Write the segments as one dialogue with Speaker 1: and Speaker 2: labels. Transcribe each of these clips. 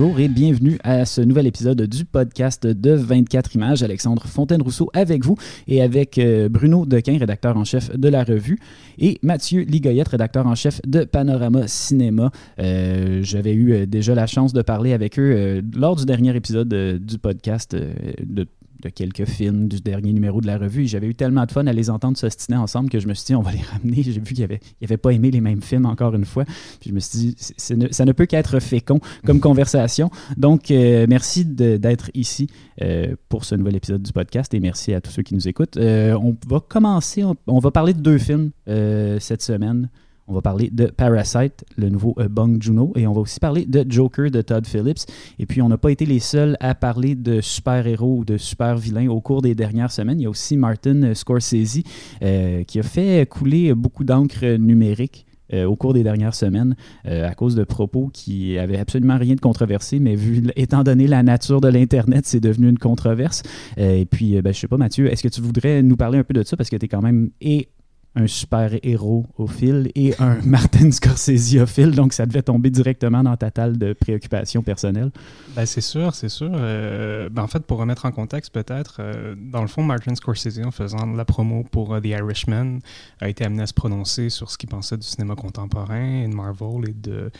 Speaker 1: Bonjour et bienvenue à ce nouvel épisode du podcast de 24 images. Alexandre Fontaine-Rousseau avec vous et avec euh, Bruno Dequin, rédacteur en chef de la revue, et Mathieu Ligoyette, rédacteur en chef de Panorama Cinéma. Euh, j'avais eu euh, déjà la chance de parler avec eux lors du dernier épisode du podcast de de quelques films du dernier numéro de la revue. J'avais eu tellement de fun à les entendre s'ostiner ensemble que je me suis dit, on va les ramener. J'ai vu qu'ils n'avaient pas aimé les mêmes films encore une fois. Puis je me suis dit, ça ne peut qu'être fécond comme conversation. Donc, euh, merci d'être ici euh, pour ce nouvel épisode du podcast et merci à tous ceux qui nous écoutent. Euh, on va commencer, on, va parler de deux films cette semaine. On va parler de Parasite, le nouveau euh, Bong Juno, et on va aussi parler de Joker de Todd Phillips. Et puis, on n'a pas été les seuls à parler de super-héros ou de super-vilains au cours des dernières semaines. Il y a aussi Martin Scorsese euh, qui a fait couler beaucoup d'encre numérique. Euh, au cours des dernières semaines à cause de propos qui avaient absolument rien de controversé, mais vu, étant donné la nature de l'Internet, c'est devenu une controverse. et puis, ben, je sais pas, Mathieu, est-ce que tu voudrais nous parler un peu de ça? Parce que tu es quand même et un super-héros au fil et un Martin Scorsese au fil, donc ça devait tomber directement dans ta table de préoccupations personnelles.
Speaker 2: Ben c'est sûr, c'est sûr. Euh, ben en fait, pour remettre en contexte peut-être, euh, dans le fond, Martin Scorsese, en faisant la promo pour euh, The Irishman, a été amené à se prononcer sur ce qu'il pensait du cinéma contemporain et de Marvel et de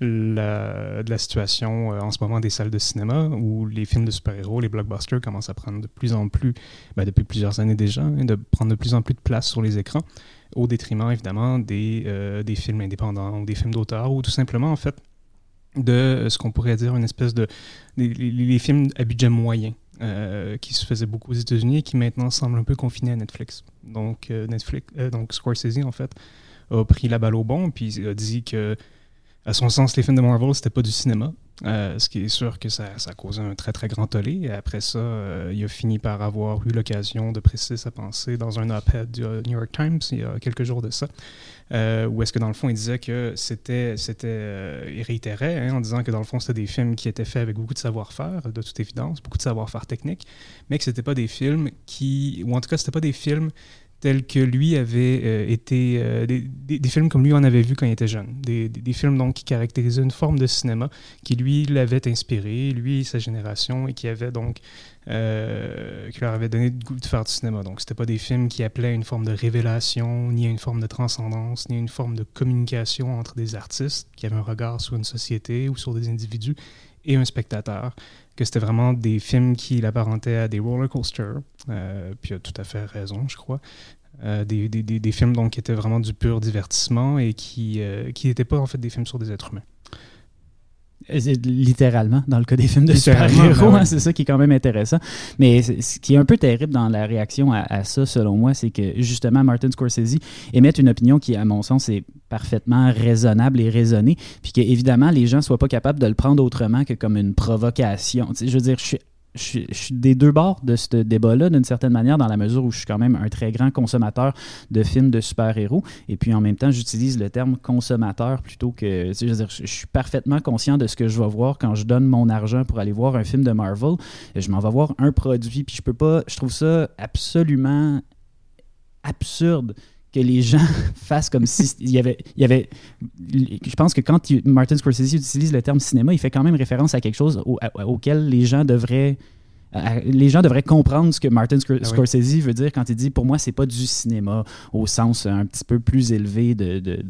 Speaker 2: de la situation euh, en ce moment des salles de cinéma où les films de super-héros, les blockbusters commencent à prendre de plus en plus, ben, depuis plusieurs années déjà, hein, de prendre de plus en plus de place sur les écrans, au détriment évidemment des, euh, des films indépendants ou des films d'auteur ou tout simplement en fait de ce qu'on pourrait dire une espèce de les, films à budget moyen euh, qui se faisaient beaucoup aux États-Unis et qui maintenant semblent un peu confinés à Netflix. Donc Netflix, donc Scorsese en fait a pris la balle au bon puis a dit que à son sens, les films de Marvel, c'était pas du cinéma. Euh, ce qui est sûr que ça, ça, a causé un très très grand tollé. Et après ça, euh, il a fini par avoir eu l'occasion de préciser sa pensée dans un op-ed du euh, New York Times il y a quelques jours de ça, où est-ce que dans le fond il disait que c'était, c'était, il réitérait hein, en disant que dans le fond c'était des films qui étaient faits avec beaucoup de savoir-faire, de toute évidence, beaucoup de savoir-faire technique, mais que c'était pas des films qui, ou en tout cas c'était pas des films tels que lui avait euh, été. Euh, des, films comme lui en avait vu quand il était jeune. Des, des, films donc qui caractérisaient une forme de cinéma qui lui l'avait inspiré, lui et sa génération, et qui avait donc. Euh, qui leur avait donné le goût de faire du cinéma. Donc, c'était pas des films qui appelaient à une forme de révélation, ni à une forme de transcendance, ni à une forme de communication entre des artistes qui avaient un regard sur une société ou sur des individus et un spectateur que c'était vraiment des films qui l'apparentaient à des roller coasters. Euh, puis il a tout à fait raison, je crois. Euh, des, films donc, qui étaient vraiment du pur divertissement et qui n'étaient euh, pas en fait des films sur des êtres humains.
Speaker 1: Littéralement, dans le cas des films de super-héros, ben hein, c'est ça qui est quand même intéressant. Mais ce qui est un peu terrible dans la réaction à, ça, selon moi, c'est que justement, Martin Scorsese émet une opinion qui, à mon sens, est parfaitement raisonnable et raisonnée, puis qu'évidemment, les gens ne soient pas capables de le prendre autrement que comme une provocation. je veux dire, je suis je suis, des deux bords de ce débat-là, d'une certaine manière, dans la mesure où je suis quand même un très grand consommateur de films de super-héros. Et puis en même temps, j'utilise le terme consommateur plutôt que. Je veux dire, je suis parfaitement conscient de ce que je vais voir quand je donne mon argent pour aller voir un film de Marvel. Je m'en vais voir un produit, puis je peux pas. Je trouve ça absolument absurde que les gens fassent comme si y avait, il y avait je pense que quand Martin Scorsese utilise le terme cinéma, il fait quand même référence à quelque chose auquel les gens devraient les gens devraient comprendre ce que Martin ah Scorsese veut dire quand il dit pour moi c'est pas du cinéma au sens un petit peu plus élevé de, de,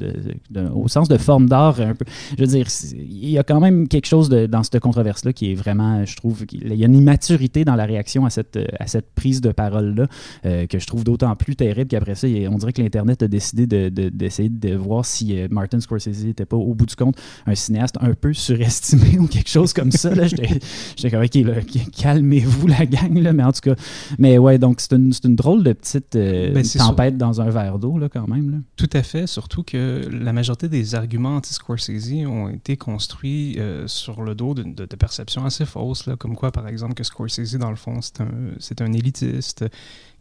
Speaker 1: de, au sens de forme d'art un peu. Je veux dire il y a quand même quelque chose dans cette controverse là qui est vraiment je trouve il y a une immaturité dans la réaction à cette à cette prise de parole là euh, que je trouve d'autant plus terrible qu'après ça on dirait que l'internet a décidé d'essayer de, voir si euh, Martin Scorsese n'était pas au bout du compte un cinéaste un peu surestimé ou quelque chose comme ça là. J'étais comme ok calmez-vous vous la gang, là, mais en tout cas. Mais ouais, donc c'est une, une, drôle de petite euh, ben, tempête dans un verre d'eau, là, quand même. Là.
Speaker 2: Tout à fait, surtout que la majorité des arguments anti-Scorsese ont été construits euh, sur le dos de, de, perceptions assez fausses, là, comme quoi, par exemple, que Scorsese, dans le fond, c'est un, un élitiste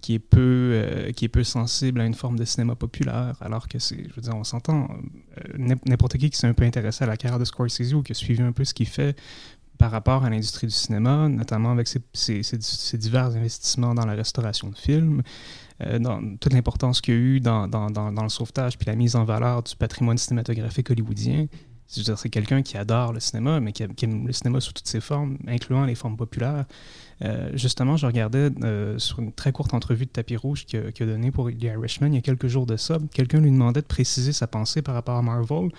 Speaker 2: qui est peu euh, qui est peu sensible à une forme de cinéma populaire alors que c'est je veux dire on s'entend n'importe qui qui s'est un peu intéressé à la carrière de Scorsese ou qui a suivi un peu ce qu'il fait par rapport à l'industrie du cinéma, notamment avec ses, divers investissements dans la restauration de films, euh, dans toute l'importance qu'il y a eu dans, dans, le sauvetage puis la mise en valeur du patrimoine cinématographique hollywoodien, C'est quelqu'un qui adore le cinéma, mais qui, aime le cinéma sous toutes ses formes, incluant les formes populaires. Euh, justement, je regardais euh, sur une très courte entrevue de Tapis Rouge qu'il a, donné pour The Irishman il y a quelques jours de ça. Quelqu'un lui demandait de préciser sa pensée par rapport à Marvel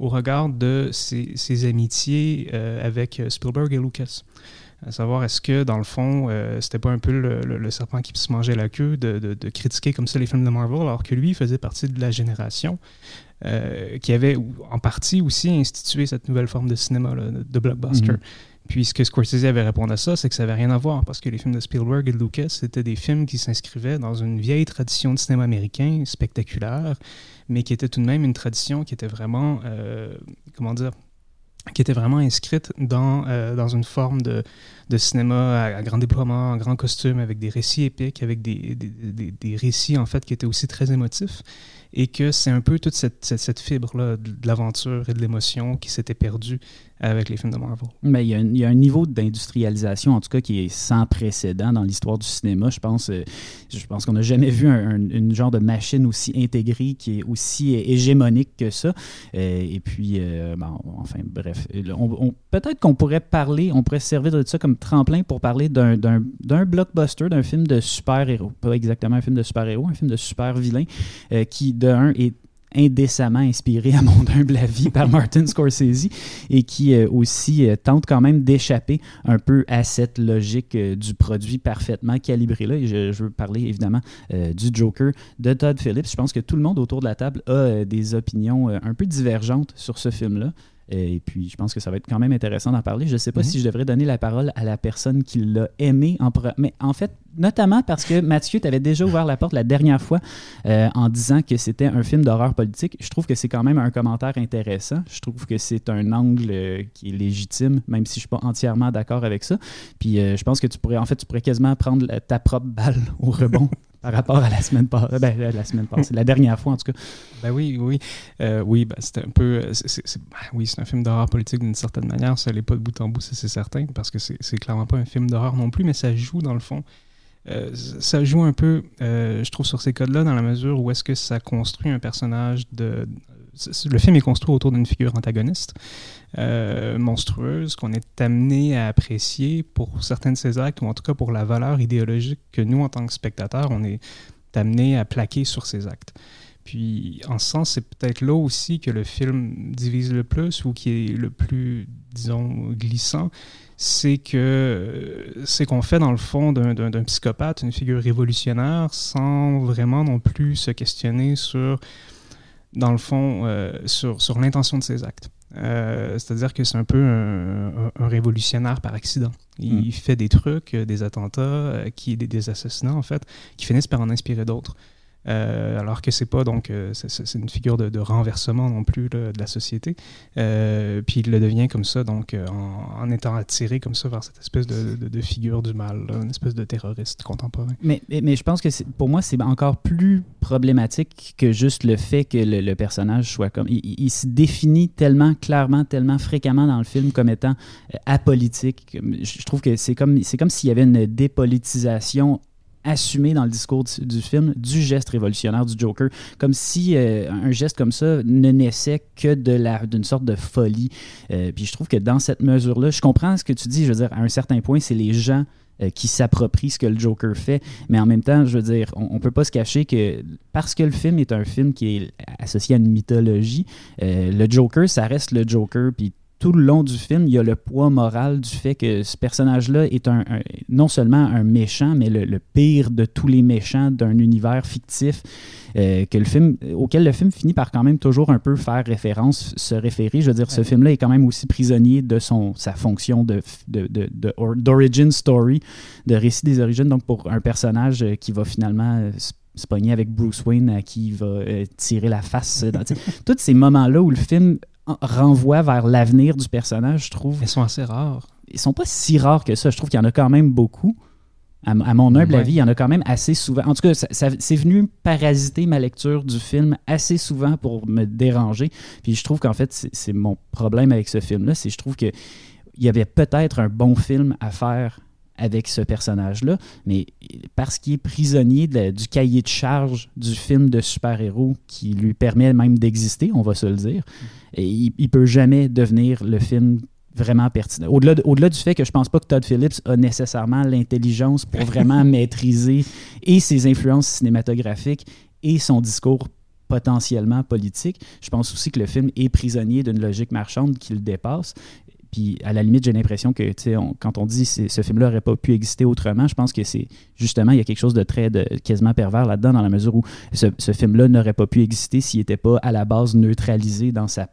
Speaker 2: au regard de ses, amitiés euh, avec Spielberg et Lucas. À savoir, est-ce que, dans le fond, c'était pas un peu le, serpent qui se mangeait la queue de, de, critiquer comme ça les films de Marvel, alors que lui faisait partie de la génération? Qui avait en partie aussi institué cette nouvelle forme de cinéma, de blockbuster. Mhm. Puis ce que Scorsese avait répondu à ça, c'est que ça n'avait rien à voir, parce que les films de Spielberg et de Lucas, c'était des films qui s'inscrivaient dans une vieille tradition de cinéma américain, spectaculaire, mais qui était tout de même une tradition qui était vraiment, euh, comment dire, qui était vraiment inscrite dans, euh, dans une forme de, de cinéma à, grand déploiement, en grand costume, avec des récits épiques, avec des, des, des, récits en fait qui étaient aussi très émotifs, et que c'est un peu toute cette, fibre-là de l'aventure et de l'émotion qui s'était perdue avec les films de Marvel.
Speaker 1: Mais il, y a un, niveau d'industrialisation, en tout cas, qui est sans précédent dans l'histoire du cinéma. Je pense, euh, je pense qu'on n'a jamais vu un, une genre de machine aussi intégrée, qui est aussi hégémonique que ça. Euh, et puis, euh, enfin, bref, peut-être qu'on pourrait parler, on pourrait servir de ça comme tremplin pour parler d'un blockbuster, d'un film de super-héros. Pas exactement un film de super-héros, un film de super-vilain, qui, de un, est indécemment inspiré, à mon humble avis, par Martin Scorsese et qui euh, aussi euh, tente quand même d'échapper un peu à cette logique euh, du produit parfaitement calibré là. Et je, veux parler évidemment du Joker de Todd Phillips. Je pense que tout le monde autour de la table a des opinions un peu divergentes sur ce film-là. Et puis, je pense que ça va être quand même intéressant d'en parler. Je ne sais pas mhm. si je devrais donner la parole à la personne qui l'a aimé. En mais en fait, notamment parce que Mathieu, tu avais déjà ouvert la porte la dernière fois euh, en disant que c'était un film d'horreur politique. Je trouve que c'est quand même un commentaire intéressant. Je trouve que c'est un angle euh, qui est légitime, même si je ne suis pas entièrement d'accord avec ça. Puis, euh, je pense que tu pourrais, en fait, tu pourrais quasiment prendre ta propre balle au rebond par rapport à la semaine passée. Ben, la semaine passée, la dernière fois en tout cas.
Speaker 2: Ben oui, oui. Euh, oui, ben, c'était un peu. Ben oui, c'est un film d'horreur politique d'une certaine manière. Ça n'est pas de bout en bout, c'est certain, parce que c'est clairement pas un film d'horreur non plus, mais ça joue dans le fond. Euh, ça joue un peu, euh, je trouve, sur ces codes-là, dans la mesure où est-ce que ça construit un personnage de. Le film est construit autour d'une figure antagoniste. Euh, monstrueuse qu'on est amené à apprécier pour certains de ses actes, ou en tout cas pour la valeur idéologique que nous, en tant que spectateurs, on est amené à plaquer sur ses actes. Puis, en ce sens, c'est peut-être là aussi que le film divise le plus ou qui est le plus, disons, glissant. C'est que c'est qu'on fait, dans le fond, d'un psychopathe une figure révolutionnaire sans vraiment non plus se questionner sur, dans le fond, euh, sur, sur l'intention de ses actes. Euh, c'est-à-dire que c'est un peu un, révolutionnaire par accident. Il hmm. fait des trucs, des attentats, euh, qui, des, des, assassinats en fait, qui finissent par en inspirer d'autres. Euh, alors que c'est pas donc euh, c'est une figure de, renversement non plus de la société. Euh, puis il le devient comme ça, donc en, étant attiré comme ça vers cette espèce de, figure du mal, une espèce de terroriste contemporain.
Speaker 1: Mais, mais, je pense que pour moi, c'est encore plus problématique que juste le fait que le, personnage soit comme. Il, il, se définit tellement clairement, tellement fréquemment dans le film comme étant apolitique. Je trouve que c'est comme, comme s'il y avait une dépolitisation assumé dans le discours du, film du geste révolutionnaire du Joker, comme si euh, un geste comme ça ne naissait que de d'une sorte de folie. Euh, puis je trouve que dans cette mesure-là, je comprends ce que tu dis. Je veux dire, à un certain point, c'est les gens euh, qui s'approprient ce que le Joker fait, mais en même temps, je veux dire, on, on peut pas se cacher que parce que le film est un film qui est associé à une mythologie, le Joker, ça reste le Joker, puis tout le long du film, il y a le poids moral du fait que ce personnage-là est un, non seulement un méchant, mais le, pire de tous les méchants d'un univers fictif euh, que le film, auquel le film finit par quand même toujours un peu faire référence, se référer. Je veux dire, ce film-là est quand même aussi prisonnier de son, sa fonction de, d'origin story, de récit des origines. Donc, pour un personnage euh, qui va finalement euh, se pogner avec Bruce Wayne à qui il va tirer la face. tous ces moments-là où le film renvoie vers l'avenir du personnage, je trouve.
Speaker 2: Ils sont assez rares.
Speaker 1: Ils sont pas si rares que ça. Je trouve qu'il y en a quand même beaucoup. À, mon humble avis, il y en a quand même assez souvent. En tout cas, ça, c'est venu parasiter ma lecture du film assez souvent pour me déranger. Puis je trouve qu'en fait, c'est mon problème avec ce film-là, c'est je trouve qu'il y avait peut-être un bon film à faire avec ce personnage-là, mais parce qu'il est prisonnier du cahier de charge du film de super-héros qui lui permet même d'exister, on va se le dire, et il, il peut jamais devenir le film vraiment pertinent. Au-delà, au-delà du fait que je pense pas que Todd Phillips a nécessairement l'intelligence pour vraiment maîtriser et ses influences cinématographiques et son discours potentiellement politique. Je pense aussi que le film est prisonnier d'une logique marchande qui le dépasse. Puis à la limite, j'ai l'impression que on, quand on dit que ce film-là n'aurait pas pu exister autrement, je pense que c'est justement, il y a quelque chose de très de, quasiment pervers là-dedans, dans la mesure où ce, film-là n'aurait pas pu exister s'il n'était pas à la base neutralisé dans sa,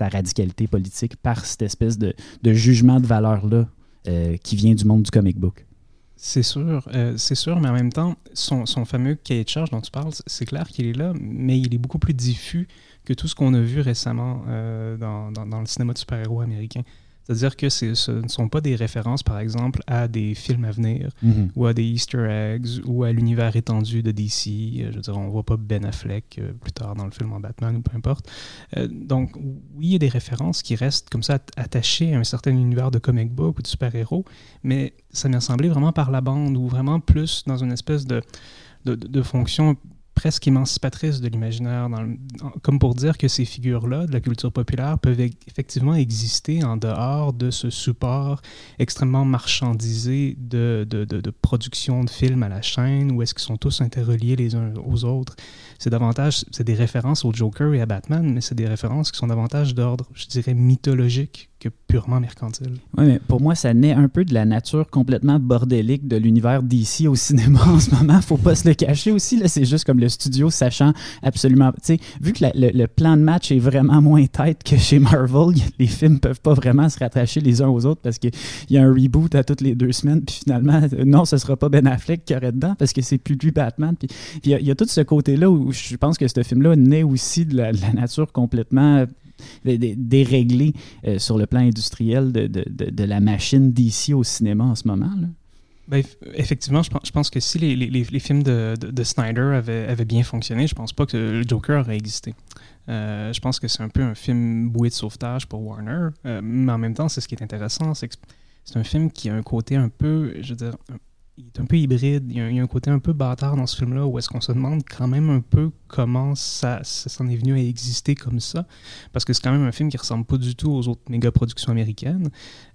Speaker 1: radicalité politique par cette espèce de, de jugement de valeur-là euh, qui vient du monde du comic book.
Speaker 2: C'est sûr, euh, c'est sûr, mais en même temps, son, son fameux cahier de charge dont tu parles, c'est clair qu'il est là, mais il est beaucoup plus diffus que tout ce qu'on a vu récemment euh, dans, dans, le cinéma de super-héros américain. C'est-à-dire que ce ne sont pas des références, par exemple, à des films à venir mhm. ou à des Easter eggs ou à l'univers étendu de DC. Euh, je veux dire, on ne voit pas Ben Affleck euh, plus tard dans le film en Batman ou peu importe. donc, oui, il y a des références qui restent comme ça attachées à un certain univers de comic book ou de super-héros, mais ça m'a semblé vraiment par la bande ou vraiment plus dans une espèce de, de, de fonction presque émancipatrice de l'imaginaire, comme pour dire que ces figures-là de la culture populaire peuvent effectivement exister en dehors de ce support extrêmement marchandisé de, de, de, production de films à la chaîne, où est-ce qu'ils sont tous interreliés les uns aux autres. C'est davantage, c'est des références au Joker et à Batman, mais c'est des références qui sont davantage d'ordre, je dirais, mythologique que purement mercantile.
Speaker 1: Oui, mais pour moi, ça naît un peu de la nature complètement bordélique de l'univers d'ici au cinéma en ce moment. Faut pas se le cacher aussi. C'est juste comme le studio sachant absolument. Tu sais, vu que le, plan de match est vraiment moins tête que chez Marvel, les films peuvent pas vraiment se rattacher les uns aux autres parce qu'il y a un reboot à toutes les deux semaines. Puis finalement, non, ce sera pas Ben Affleck qui aurait dedans parce que c'est plus lui Batman. Puis il y, a tout ce côté-là où je pense que ce film-là naît aussi de la nature complètement déréglé euh, sur le plan industriel de, de, de, la machine d'ici au cinéma en ce moment.
Speaker 2: Ben, effectivement, je pense, je pense, que si les, les, les films de, Snyder avaient, bien fonctionné, je pense pas que le Joker aurait existé. Euh, je pense que c'est un peu un film boué de sauvetage pour Warner, euh, mais en même temps, c'est ce qui est intéressant, c'est que c'est un film qui a un côté un peu, je veux dire, il est un peu hybride. Il y, a, un côté un peu bâtard dans ce film-là où est-ce qu'on se demande quand même un peu comment ça, s'en est venu à exister comme ça. Parce que c'est quand même un film qui ressemble pas du tout aux autres méga productions américaines,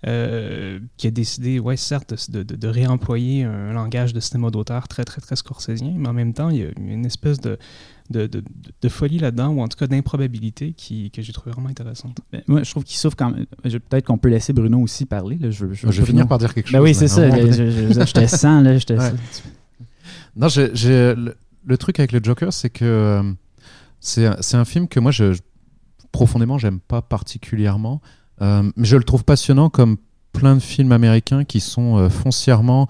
Speaker 2: euh, qui a décidé, ouais, certes, de, de, réemployer un langage de cinéma d'auteur très, très, très scorsésien, mais en même temps, il y a une espèce de, de, de, folie là-dedans, ou en tout cas d'improbabilité qui, que j'ai trouvé vraiment intéressante.
Speaker 1: Ben, moi, je trouve qu'il souffre quand même. Peut-être qu'on peut laisser Bruno aussi parler. Là.
Speaker 3: Je, je, vais finir par dire quelque
Speaker 1: ben
Speaker 3: chose.
Speaker 1: oui, c'est ça. je, te sens. Là, je te
Speaker 3: Non, le, truc avec le Joker, c'est que euh, c'est, c'est un film que moi, je, profondément, j'aime pas particulièrement. Euh, mais je le trouve passionnant comme plein de films américains qui sont euh, foncièrement.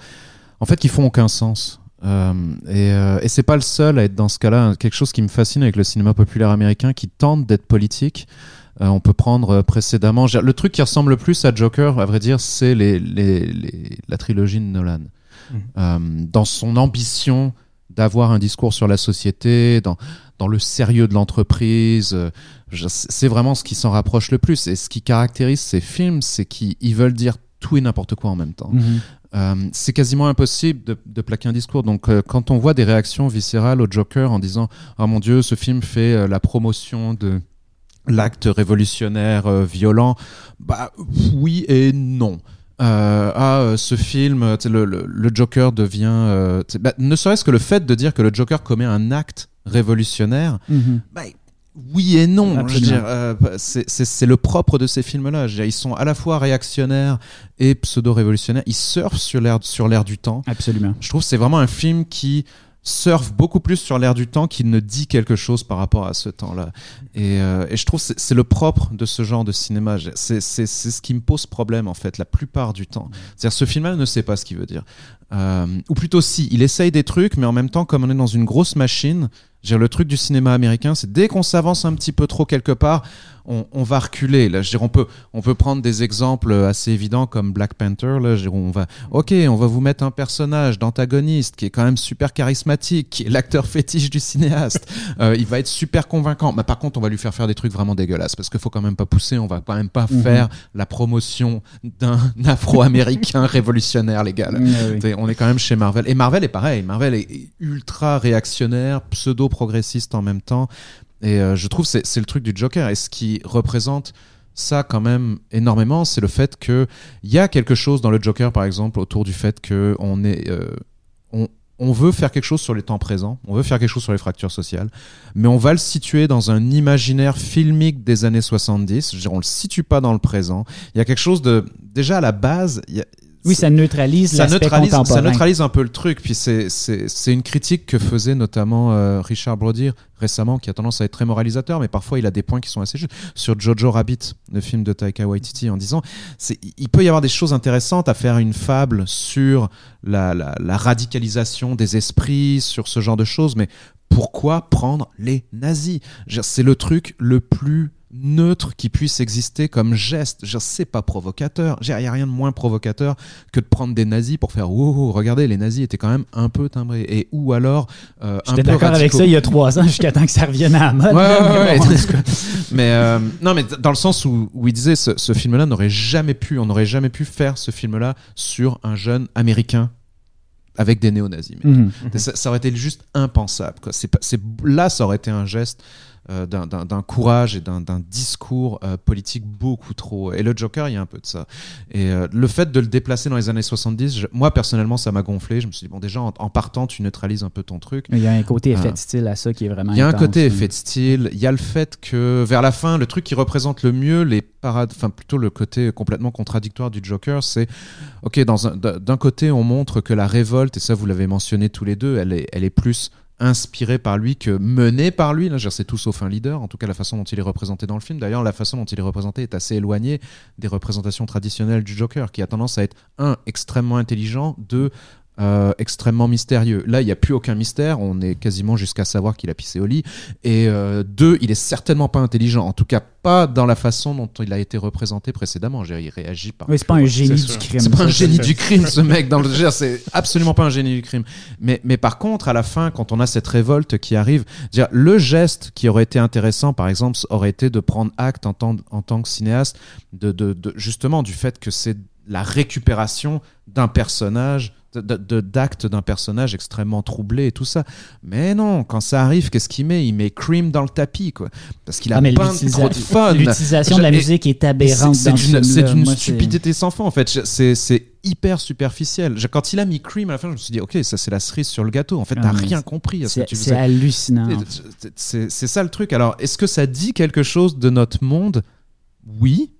Speaker 3: En fait, qui font aucun sens. Euh, et, euh, et c'est pas le seul à être dans ce cas-là. Quelque chose qui me fascine avec le cinéma populaire américain qui tente d'être politique. Euh, on peut prendre précédemment. Le truc qui ressemble le plus à Joker, à vrai dire, c'est les, les, les, la trilogie de Nolan. Mmh. dans son ambition d'avoir un discours sur la société, dans, dans le sérieux de l'entreprise. C'est vraiment ce qui s'en rapproche le plus. Et ce qui caractérise ces films, c'est qu'ils veulent dire tout et n'importe quoi en même temps. Mmh. Euh, c'est quasiment impossible de, plaquer un discours. Donc, euh, quand on voit des réactions viscérales au Joker en disant Oh mon Dieu, ce film fait euh, la promotion de l'acte révolutionnaire violent, bah oui et non. ah, ce film, le, le, Joker devient. Bah, ne serait-ce que le fait de dire que le Joker commet un acte révolutionnaire, mm-hmm. bah, oui et non. Euh, c'est le propre de ces films-là. Ils sont à la fois réactionnaires et pseudo-révolutionnaires. Ils surfent sur l'air du temps.
Speaker 1: Absolument.
Speaker 3: Je trouve que c'est vraiment un film qui surfe beaucoup plus sur l'air du temps qu'il ne dit quelque chose par rapport à ce temps-là. Et, euh, et, je trouve que c'est le propre de ce genre de cinéma. C'est ce qui me pose problème en fait la plupart du temps. C'est-à-dire ce film-là ne sait pas ce qu'il veut dire. Euh, ou plutôt si, il essaye des trucs, mais en même temps, comme on est dans une grosse machine, le truc du cinéma américain, c'est dès qu'on s'avance un petit peu trop quelque part, on, va reculer. Là, je on peut, on peut prendre des exemples assez évidents comme Black Panther. Là, je on va, ok, on va vous mettre un personnage d'antagoniste qui est quand même super charismatique, qui est l'acteur fétiche du cinéaste. Euh, il va être super convaincant. Mais par contre, on va lui faire faire des trucs vraiment dégueulasses parce qu'il faut quand même pas pousser. On va quand même pas mhm. faire la promotion d'un Afro-américain révolutionnaire, les gars. On est quand même chez Marvel. Et Marvel est pareil. Marvel est ultra réactionnaire, pseudo-progressiste en même temps. Et euh, je trouve c'est c'est le truc du Joker. Et ce qui représente ça quand même énormément, c'est le fait que il y a quelque chose dans le Joker, par exemple, autour du fait que on est euh, on, on veut faire quelque chose sur les temps présents, on veut faire quelque chose sur les fractures sociales, mais on va le situer dans un imaginaire filmique des années 70. Je veux dire, on le situe pas dans le présent. Il y a quelque chose de déjà à la base.
Speaker 1: Oui, ça neutralise
Speaker 3: ça neutralise, ça neutralise un peu le truc. Puis c'est une critique que faisait notamment euh, Richard Brody récemment, qui a tendance à être très moralisateur, mais parfois il a des points qui sont assez justes. Sur Jojo Rabbit, le film de Taika Waititi, en disant il peut y avoir des choses intéressantes à faire une fable sur la, la, la radicalisation des esprits, sur ce genre de choses, mais pourquoi prendre les nazis? C'est le truc le plus neutre qui puisse exister comme geste. Je sais pas provocateur. Il n'y a rien de moins provocateur que de prendre des nazis pour faire oh, regardez, les nazis étaient quand même un peu timbrés. Et ou alors.
Speaker 1: Euh, J'étais d'accord avec ça il y a trois ans jusqu'à temps que ça revienne à la mode.
Speaker 3: Ouais, mais euh, non, mais dans le sens où, où il disait ce, ce film-là n'aurait jamais pu, on n'aurait jamais pu faire ce film-là sur un jeune américain avec des néo-nazis. Mhm. ça, ça, aurait été juste impensable. Quoi. C'est, là, ça aurait été un geste euh, d'un courage et d'un discours euh, politique beaucoup trop. Et le Joker, il y a un peu de ça. Et euh, le fait de le déplacer dans les années 70, moi personnellement, ça m'a gonflé. Je me suis dit, bon, déjà, en, partant, tu neutralises un peu ton truc.
Speaker 1: il y a un côté effet de style à ça qui est vraiment.
Speaker 3: Il y a un côté effet de style. Il y a le fait que vers la fin, le truc qui représente le mieux les parades, enfin plutôt le côté complètement contradictoire du Joker, c'est ok, d'un côté, on montre que la révolte, et ça vous l'avez mentionné tous les deux, elle est, elle est plus inspiré par lui que mené par lui. Là, c'est tout sauf un leader, en tout cas la façon dont il est représenté dans le film. D'ailleurs, la façon dont il est représenté est assez éloignée des représentations traditionnelles du Joker, qui a tendance à être, un, extrêmement intelligent, deux, euh, extrêmement mystérieux. Là, il n'y a plus aucun mystère. On est quasiment jusqu'à savoir qu'il a pissé au lit. Et euh, deux, il est certainement pas intelligent. En tout cas, pas dans la façon dont il a été représenté précédemment. il réagit par.
Speaker 1: Oui, c'est pas un génie du crime.
Speaker 3: C'est pas un génie du crime, ce mec. Dans le c'est absolument pas un génie du crime. Mais, mais par contre, à la fin, quand on a cette révolte qui arrive, dire le geste qui aurait été intéressant, par exemple, aurait été de prendre acte en tant, en tant que cinéaste de, de, de justement du fait que c'est la récupération d'un personnage d'actes d'un personnage extrêmement troublé et tout ça. Mais non, quand ça arrive, qu'est-ce qu'il met? Il met Cream dans le tapis, quoi. Parce qu'il a ah, pas trop de fun.
Speaker 1: L'utilisation de la musique est aberrante.
Speaker 3: C'est d'une stupidité sans fin, en fait. C'est hyper superficiel. Quand il a mis Cream à la fin, je me suis dit, ok, ça c'est la cerise sur le gâteau. En fait, t'as ah, rien compris à ce que tu
Speaker 1: C'est hallucinant.
Speaker 3: C'est ça le truc. Alors, est-ce que ça dit quelque chose de notre monde? Oui,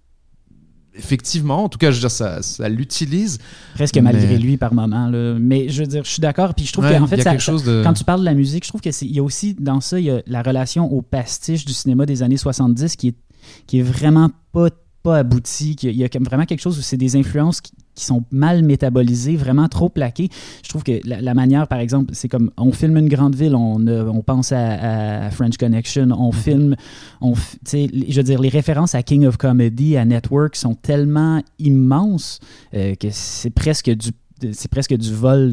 Speaker 3: effectivement, en tout cas, je veux dire, ça, ça l'utilise.
Speaker 1: Presque malgré lui par moment. Là. Mais je veux dire, je suis d'accord. Puis je trouve qu'en fait, ça, quand tu parles de la musique, je trouve qu'il y a aussi dans ça, il y a la relation au pastiche du cinéma des années 70 qui est, qui est vraiment pas pas abouti, qu'il y a vraiment quelque chose où c'est des influences qui, sont mal métabolisées, vraiment trop plaquées. Je trouve que la, manière, par exemple, c'est comme on filme une grande ville, on, on pense à, French Connection, on mm-hmm. filme, on, je veux dire, les références à King of Comedy, à Network sont tellement immenses euh, que c'est presque du c'est presque du vol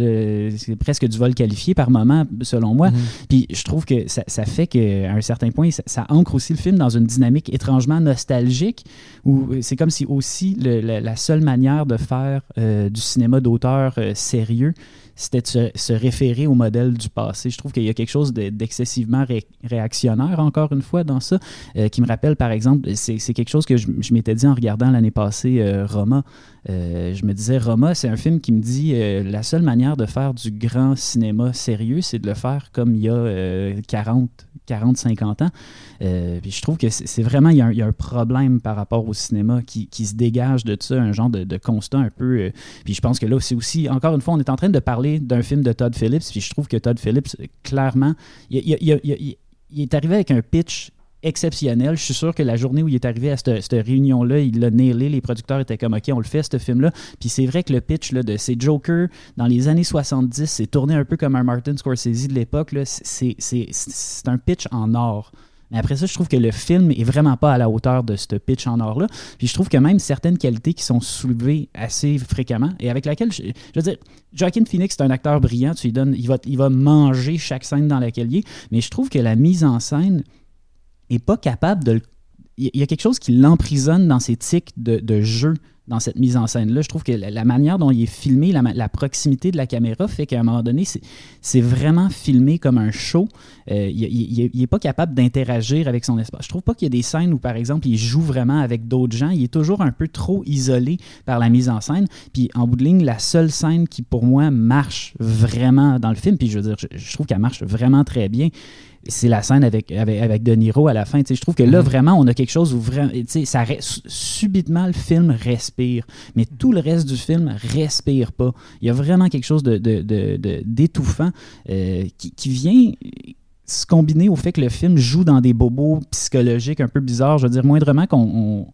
Speaker 1: c'est presque du vol qualifié par moment selon moi mhm. puis je trouve que ça, ça fait qu'à un certain point ça, ancre aussi le film dans une dynamique étrangement nostalgique où c'est comme si aussi la, seule manière de faire euh, du cinéma d'auteur euh, sérieux c'était de se, référer au modèle du passé. Je trouve qu'il y a quelque chose d'excessivement réactionnaire, encore une fois, dans ça, euh, qui me rappelle, par exemple, c'est quelque chose que je, m'étais dit en regardant l'année passée euh, Roma. Euh, je me disais, Roma, c'est un film qui me dit la seule manière de faire du grand cinéma sérieux, c'est de le faire comme il y a 40, 40, 50 ans. puis je trouve que c'est vraiment, il y, a un, problème par rapport au cinéma qui, se dégage de ça, un genre de constat un peu. puis je pense que là, c'est aussi, encore une fois, on est en train de parler d'un film de Todd Phillips, puis je trouve que Todd Phillips, clairement, il, est arrivé avec un pitch exceptionnel. Je suis sûr que la journée où il est arrivé à cette, réunion-là, il l'a nailé. Les producteurs étaient comme, OK, on le fait, ce film-là. Puis c'est vrai que le pitch de ces Joker dans les années 70, c'est tourné un peu comme un Martin Scorsese de l'époque. C'est un pitch en or. Mais après ça, je trouve que le film est vraiment pas à la hauteur de ce pitch en or-là. Puis je trouve que même certaines qualités qui sont soulevées assez fréquemment et avec laquelle, je, veux dire, Joaquin Phoenix, c'est un acteur brillant, tu lui il va, il va manger chaque scène dans laquelle il est, mais je trouve que la mise en scène est pas capable de le il y a quelque chose qui l'emprisonne dans ses tics de jeu dans cette mise en scène-là. Je trouve que la, manière dont il est filmé, la, proximité de la caméra fait qu'à un moment donné, c'est vraiment filmé comme un show. Euh, il n'est pas capable d'interagir avec son espace. Je trouve pas qu'il y a des scènes où, par exemple, il joue vraiment avec d'autres gens. Il est toujours un peu trop isolé par la mise en scène. Puis, en bout de ligne, la seule scène qui, pour moi, marche vraiment dans le film, puis je veux dire, je trouve qu'elle marche vraiment très bien, c'est la scène avec, avec, De Niro à la fin. Je trouve que là, mhm. vraiment, on a quelque chose où vraiment, ça subitement, le film respire. Mais tout le reste du film respire pas. Il y a vraiment quelque chose d'étouffant de, euh, qui, qui vient se combiner au fait que le film joue dans des bobos psychologiques un peu bizarres. Je veux dire, moindrement qu'on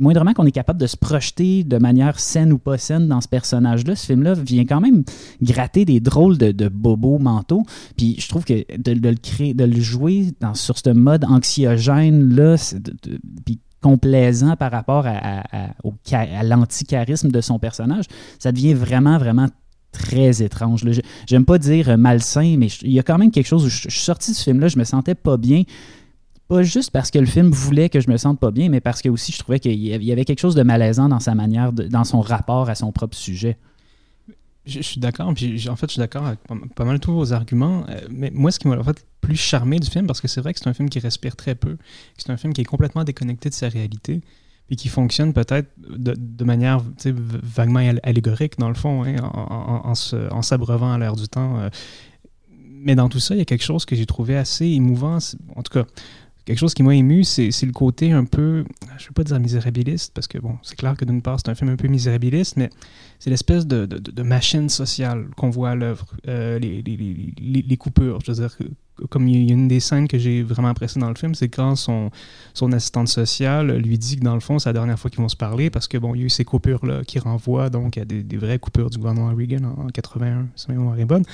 Speaker 1: moindrement qu'on est capable de se projeter de manière saine ou pas saine dans ce personnage-là, ce film-là vient quand même gratter des drôles de, bobos mentaux. Puis je trouve que de, le créer, de le jouer dans, sur ce mode anxiogène-là, puis complaisant par rapport à, à, l'anticharisme de son personnage, ça devient vraiment, vraiment très étrange. J'aime pas dire malsain, mais il y a quand même quelque chose où je, je suis sorti de ce film-là, je me sentais pas bien pas juste parce que le film voulait que je me sente pas bien, mais parce que aussi je trouvais qu'il y avait quelque chose de malaisant dans sa manière, dans son rapport à son propre sujet.
Speaker 2: Je, suis d'accord, en fait, je suis d'accord avec pas, mal tous vos arguments. Euh, mais moi, ce qui m'a en fait plus charmé du film, parce que c'est vrai que c'est un film qui respire très peu, c'est un film qui est complètement déconnecté de sa réalité, et qui fonctionne peut-être de, manière vaguement allégorique, dans le fond, hein, en, en s'abreuvant à l'air du temps. Euh. mais dans tout ça, il y a quelque chose que j'ai trouvé assez émouvant. En tout cas, quelque chose qui m'a ému, c'est le côté un peu, je ne veux pas dire misérabiliste, parce que bon, c'est clair que d'une part, c'est un film un peu misérabiliste, mais c'est l'espèce de, de, machine sociale qu'on voit à l'œuvre, euh, les, les, les, coupures. Je veux dire, comme il y a une des scènes que j'ai vraiment appréciées dans le film, c'est quand son, son assistante sociale lui dit que dans le fond, c'est la dernière fois qu'ils vont se parler parce que bon, il y a eu ces coupures-là qui renvoient donc à des, vraies coupures du gouvernement Reagan en, 81, si ma mémoire est bonne,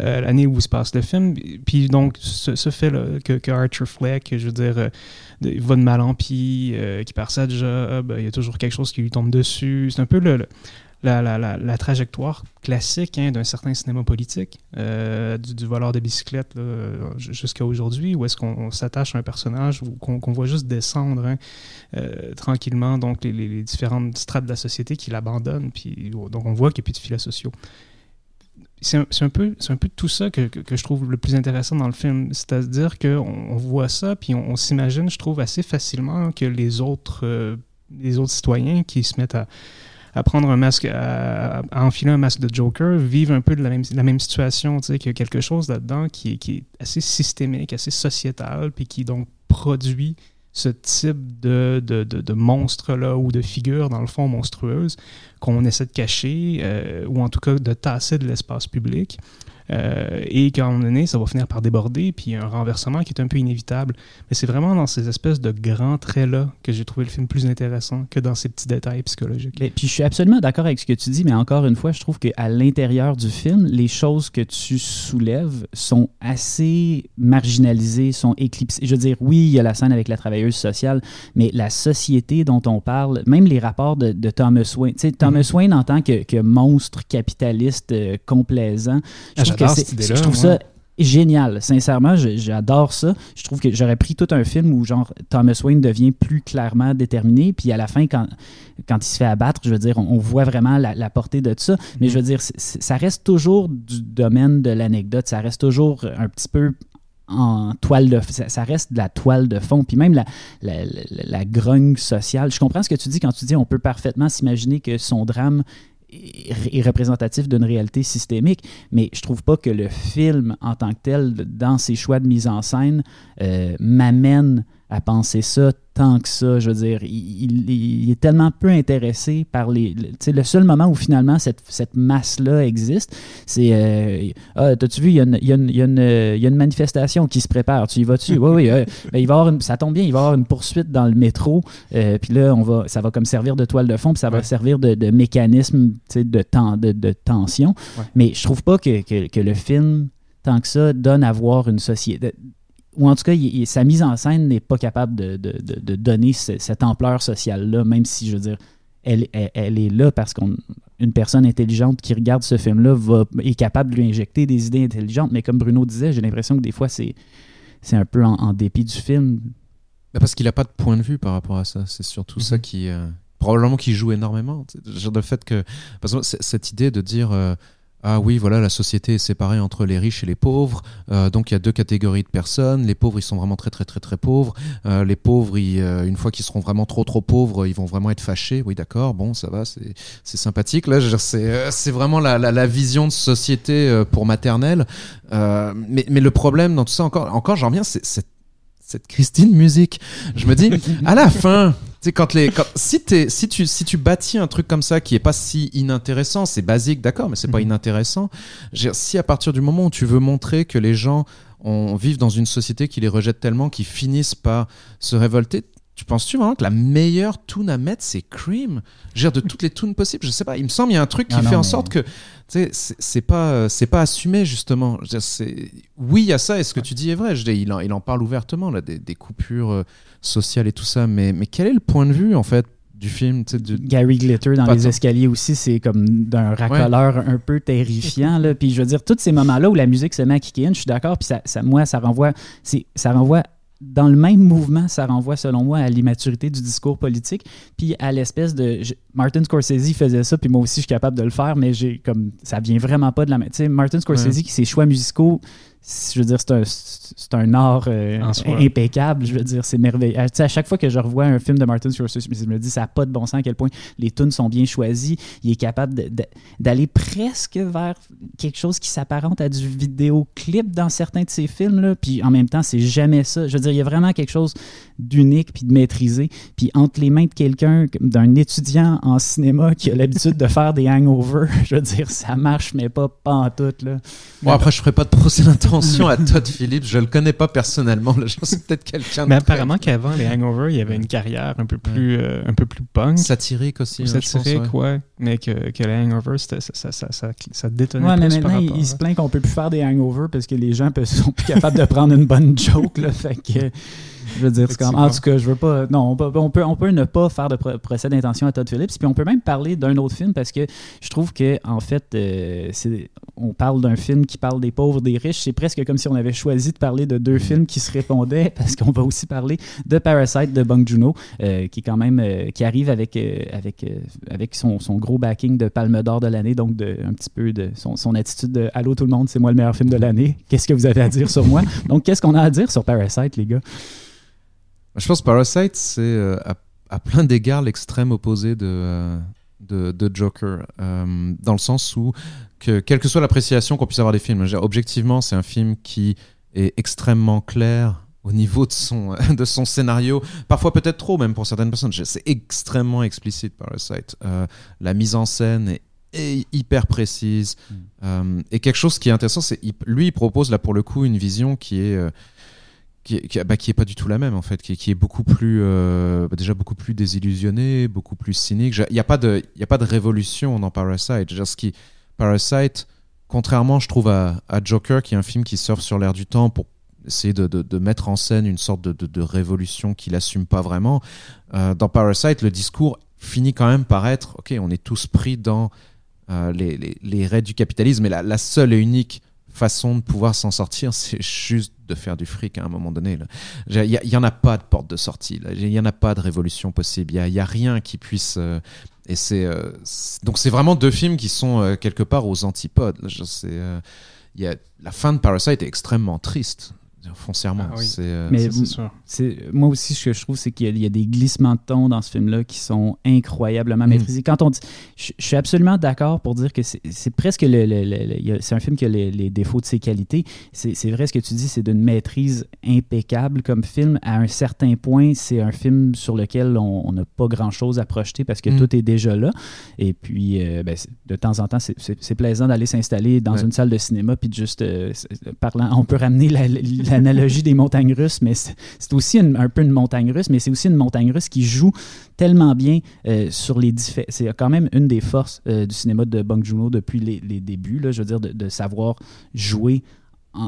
Speaker 2: euh, l'année où se passe le film. Puis donc, ce, fait là, que, Archer Fleck, je veux dire, euh, va de mal en pis, euh, qui perd sa job, il y a toujours quelque chose qui lui tombe dessus. C'est un peu le la, trajectoire classique hein, d'un certain cinéma politique, euh, du, voleur de bicyclette jusqu'à aujourd'hui, où est-ce qu'on s'attache à un personnage ou qu'on voit juste descendre hein, euh, tranquillement donc les, différentes strates de la société qui l'abandonnent, puis donc on voit qu'il n'y a plus de filets sociaux. C'est un, peu, un peu tout ça que, que, je trouve le plus intéressant dans le film. C'est-à-dire qu'on on voit ça, puis on, s'imagine, je trouve, assez facilement que les autres, euh, les autres citoyens qui se mettent à, à un masque, à, enfiler un masque de Joker, vivent un peu de la même, situation, qu'il y a quelque chose là-dedans qui, qui, est assez systémique, assez sociétal, puis qui donc produit ce type de, de, de, monstre-là ou de figure, dans le fond, monstrueuse, qu'on essaie de cacher, euh, ou en tout cas de tasser de l'espace public. Euh, et qu'à un moment donné, ça va finir par déborder, puis un renversement qui est un peu inévitable. Mais c'est vraiment dans ces espèces de grands traits-là que j'ai trouvé le film plus intéressant que dans ces petits détails psychologiques.
Speaker 1: puis je suis absolument d'accord avec ce que tu dis, mais encore une fois, je trouve qu'à l'intérieur du film, les choses que tu soulèves sont assez marginalisées, sont éclipsées. Je veux dire, oui, il y a la scène avec la travailleuse sociale, mais la société dont on parle, même les rapports de, Thomas Wayne, tu sais, Thomas mm-hmm. Wayne en tant que, monstre capitaliste euh, complaisant, je ah, je trouve ça génial. Sincèrement, j'adore ça. Je trouve que j'aurais pris tout un film où genre Thomas Wayne devient plus clairement déterminé, puis à la fin, quand, quand il se fait abattre, je veux dire, on, voit vraiment la, portée de ça. Mais je veux dire, ça reste toujours du domaine de l'anecdote. Ça reste toujours un petit peu en toile de ça, reste de la toile de fond puis même la, grogne sociale. Je comprends ce que tu dis quand tu dis on peut parfaitement s'imaginer que son drame est représentatif d'une réalité systémique, mais je trouve pas que le film en tant que tel, dans ses choix de mise en scène, euh, m'amène à penser ça tant que ça. Je veux dire, il, est tellement peu intéressé par les. sais, le seul moment où finalement cette, cette masse-là existe, c'est euh, Ah, t'as-tu vu, il y, a une, il, y a une, il y, a une, manifestation qui se prépare. Tu y vas-tu? oui, oui. Euh, ben, il va avoir une, ça tombe bien, il va y avoir une poursuite dans le métro. Euh, puis là, on va, ça va comme servir de toile de fond, puis ça va servir de, de mécanisme de, temps, de, de tension. Mais je trouve pas que, que, que le film tant que ça donne à voir une société ou en tout cas, sa mise en scène n'est pas capable de, de, donner cette ampleur sociale-là, même si, je veux dire, elle, elle, est là parce qu'une personne intelligente qui regarde ce film-là est capable de lui injecter des idées intelligentes. Mais comme Bruno disait, j'ai l'impression que des fois, c'est un peu en, dépit du film.
Speaker 3: Parce qu'il n'a pas de point de vue par rapport à ça. C'est surtout ça mhm. qui. Euh, probablement qui joue énormément. Le fait que. Parce que cette idée de dire. Euh, ah oui, voilà, la société est séparée entre les riches et les pauvres. Euh, donc il y a deux catégories de personnes. Les pauvres, ils sont vraiment très très très très pauvres. Euh, les pauvres, euh, une fois qu'ils seront vraiment trop trop pauvres, ils vont vraiment être fâchés. Oui, d'accord, bon, ça va, c'est sympathique. Là, c'est vraiment la, la, vision de société pour maternelle. mais, mais le problème dans tout ça, encore, encore j'en reviens, c'est cette Christine musique. Je me dis, à la fin, quand les, si, si, tu, si tu bâtis un truc comme ça qui est pas si inintéressant, c'est basique, d'accord, mais c'est pas mhm. inintéressant. Si à partir du moment où tu veux montrer que les gens on vivent dans une société qui les rejette tellement qu'ils finissent par se révolter, tu penses-tu vraiment que la meilleure tune à mettre, c'est Cream? Dire, de toutes les tunes possibles, je sais pas. Il me semble qu'il y a un truc qui ah fait en sorte que c'est pas, c'est pas assumé, justement. Je oui, il y a ça, et ce que tu dis est vrai. Je dis, il, en, il en parle ouvertement, là, des, des coupures euh, sociales et tout ça. Mais, mais quel est le point de vue, en fait du film.
Speaker 1: Gary Glitter dans les escaliers aussi, c'est comme d'un racoleur un peu terrifiant. Là. Puis je veux dire, tous ces moments-là où la musique se met à kicker in, je suis d'accord. Puis ça, ça, moi, ça renvoie, ça renvoie dans le même mouvement, ça renvoie, selon moi, à l'immaturité du discours politique, puis à l'espèce de... Martin Scorsese faisait ça, puis moi aussi, je suis capable de le faire, mais j'ai comme... Ça vient vraiment pas de la... Tu sais, Martin Scorsese, qui ses choix musicaux je veux dire, c'est un, un, art euh, impeccable. Je veux dire, c'est merveilleux. À, chaque fois que je revois un film de Martin Scorsese, je me dis, ça n'a pas de bon sens à quel point les tunes sont bien choisies. Il est capable d'aller presque vers quelque chose qui s'apparente à du vidéoclip dans certains de ses films. Là. Puis en même temps, c'est jamais ça. Je veux dire, il y a vraiment quelque chose d'unique puis de maîtrisé. Puis entre les mains de quelqu'un, d'un étudiant en cinéma qui a l'habitude de faire des hangovers, je veux dire, ça marche, mais pas, pas en tout. Là.
Speaker 3: Bon, après, je ferai pas de procès attention à Todd Phillips. Je le connais pas personnellement. Je pense peut-être quelqu'un.
Speaker 2: Mais apparemment qu'avant les Hangover, il y avait une carrière un peu plus, euh, un peu plus punk.
Speaker 3: Satirique aussi. Hein,
Speaker 2: satirique, ouais. Mais que, que les Hangover, ça, ça, ça, ça, ça détonnait
Speaker 1: ouais, mais maintenant, il, se plaint qu'on peut plus faire des Hangover parce que les gens sont plus capables de prendre une bonne joke. Là, fait que je veux dire, en tout cas, je veux pas. Non, on peut, on peut, ne pas faire de procès d'intention à Todd Phillips. Puis on peut même parler d'un autre film parce que je trouve que en fait, euh, on parle d'un film qui parle des pauvres, des riches. C'est presque comme si on avait choisi de parler de deux films qui se répondaient parce qu'on va aussi parler de Parasite de Bong Joon-ho, euh, qui quand même euh, qui arrive avec avec avec son, son, gros backing de Palme d'Or de l'année, donc de un petit peu de son, son attitude de Allô tout le monde, c'est moi le meilleur film de l'année. Qu'est-ce que vous avez à dire sur moi? Donc qu'est-ce qu'on a à dire sur Parasite, les gars?
Speaker 3: Je pense que Parasite, c'est euh, à, plein d'égards l'extrême opposé de, euh, de, Joker, euh, dans le sens où, que, quelle que soit l'appréciation qu'on puisse avoir des films, objectivement, c'est un film qui est extrêmement clair au niveau de son, de son scénario, parfois peut-être trop même pour certaines personnes. C'est extrêmement explicite Parasite. la mise en scène est hyper précise. Mm. et quelque chose qui est intéressant, c'est lui, il propose là pour le coup une vision qui est qui, bah, qui est pas du tout la même en fait, qui, est beaucoup plus euh, bah, déjà beaucoup plus désillusionné, beaucoup plus cynique. Il n'y a pas de il a pas de révolution dans Parasite. ce Parasite, contrairement je trouve à, Joker, qui est un film qui surfe sur l'air du temps pour essayer de, de, mettre en scène une sorte de, de révolution qu'il assume pas vraiment. Euh, dans Parasite, le discours finit quand même par être ok, on est tous pris dans euh, les, les, les, du capitalisme, et la, la seule et unique façon de pouvoir s'en sortir, c'est juste de faire du fric à un moment donné. Il n'y en a pas de porte de sortie, il n'y en a pas de révolution possible, il n'y a, rien qui puisse... Euh, et euh, c'est donc c'est vraiment deux films qui sont euh, quelque part aux antipodes. y a, la fin de Parasite est extrêmement triste foncièrement. Ah c'est,
Speaker 1: euh, Mais c'est moi aussi, ce que je trouve, c'est qu'il y, a des glissements de ton dans ce film-là qui sont incroyablement mm. maîtrisés. Quand on dit, je, suis absolument d'accord pour dire que c'est presque le, c'est un film qui a les, défauts de ses qualités. C'est vrai ce que tu dis, c'est d'une maîtrise impeccable comme film. À un certain point, c'est un film sur lequel on n'a pas grand-chose à projeter parce que mm. tout est déjà là. Et puis, euh, ben, de temps en temps, c'est plaisant d'aller s'installer dans une salle de cinéma puis de juste euh, parlant, on peut ramener la l'analogie des montagnes russes, mais c'est aussi un peu une montagne russe, mais c'est aussi une montagne russe qui joue tellement bien euh, sur les différents. C'est quand même une des forces euh, du cinéma de Bong Joon-ho depuis les, débuts, là, je veux dire, de, savoir jouer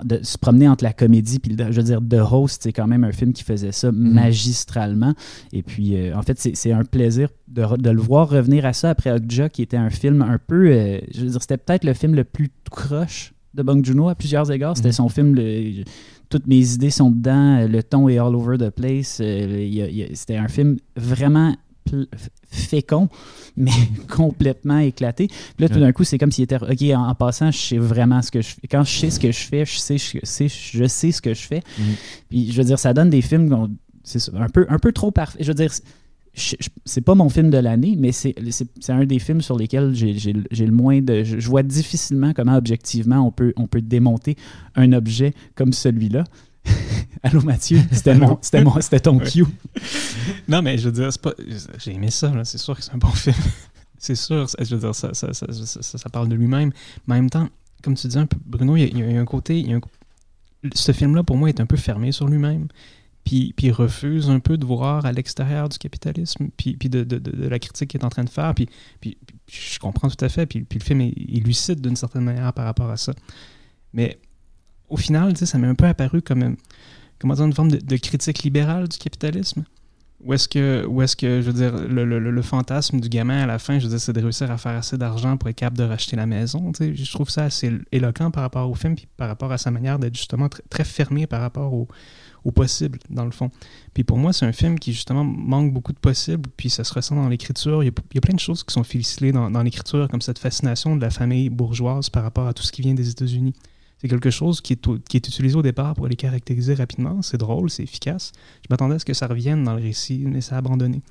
Speaker 1: de se promener entre la comédie puis je veux dire The Host c'est quand même un film qui faisait ça mhm. magistralement et puis euh, en fait c'est un plaisir de, de, le voir revenir à ça après Okja qui était un film un peu euh, je veux dire c'était peut-être le film le plus croche de Bong Joon-ho à plusieurs égards c'était mhm. son film le, toutes mes idées sont dedans le ton est all over the place euh, c'était un film vraiment fécond, mais complètement éclaté. Puis là, tout d'un coup, c'est comme s'il était OK, en, passant, je sais vraiment ce que je fais. Quand je sais ce que je fais, je sais, je sais, je sais ce que je fais. Mm-hmm. Puis je veux dire, ça donne des films, c'est un peu, un peu trop parfait. Je veux dire, c'est pas mon film de l'année, mais c'est un des films sur lesquels j'ai le moins de. Je, vois difficilement comment, objectivement, on peut, on peut démonter un objet comme celui-là. Allô Mathieu, c'était mon, mon, ton cue.
Speaker 2: non mais je veux dire, j'ai aimé ça. C'est sûr que c'est un bon film. c'est sûr. Je veux dire, ça, ça, ça, ça parle de lui-même. Mais en même temps, comme tu dis un peu, Bruno, il y, a, un côté, il y a un, ce film-là pour moi est un peu fermé sur lui-même. Puis, puis, refuse un peu de voir à l'extérieur du capitalisme, puis, puis de, de, de, la critique qu'il est en train de faire. Puis, puis, je comprends tout à fait. Puis, puis le film est, lucide d'une certaine manière par rapport à ça. Mais au final, ça m'est un peu apparu comme une forme de, critique libérale du capitalisme. Ou est-ce que, est que, je veux dire, le, le, le, fantasme du gamin à la fin, je veux dire, c'est de réussir à faire assez d'argent pour être capable de racheter la maison. Je trouve ça assez éloquent par rapport au film, puis par rapport à sa manière d'être justement très fermé par rapport au, au possible, dans le fond. Puis pour moi, c'est un film qui, justement, manque beaucoup de possibles, puis ça se ressent dans l'écriture. Il, il, y a plein de choses qui sont ficelées dans, dans l'écriture, comme cette fascination de la famille bourgeoise par rapport à tout ce qui vient des États-Unis. C'est quelque chose qui est, qui est, utilisé au départ pour les caractériser rapidement. C'est drôle, c'est efficace. Je m'attendais à ce que ça revienne dans le récit, mais ça a abandonné.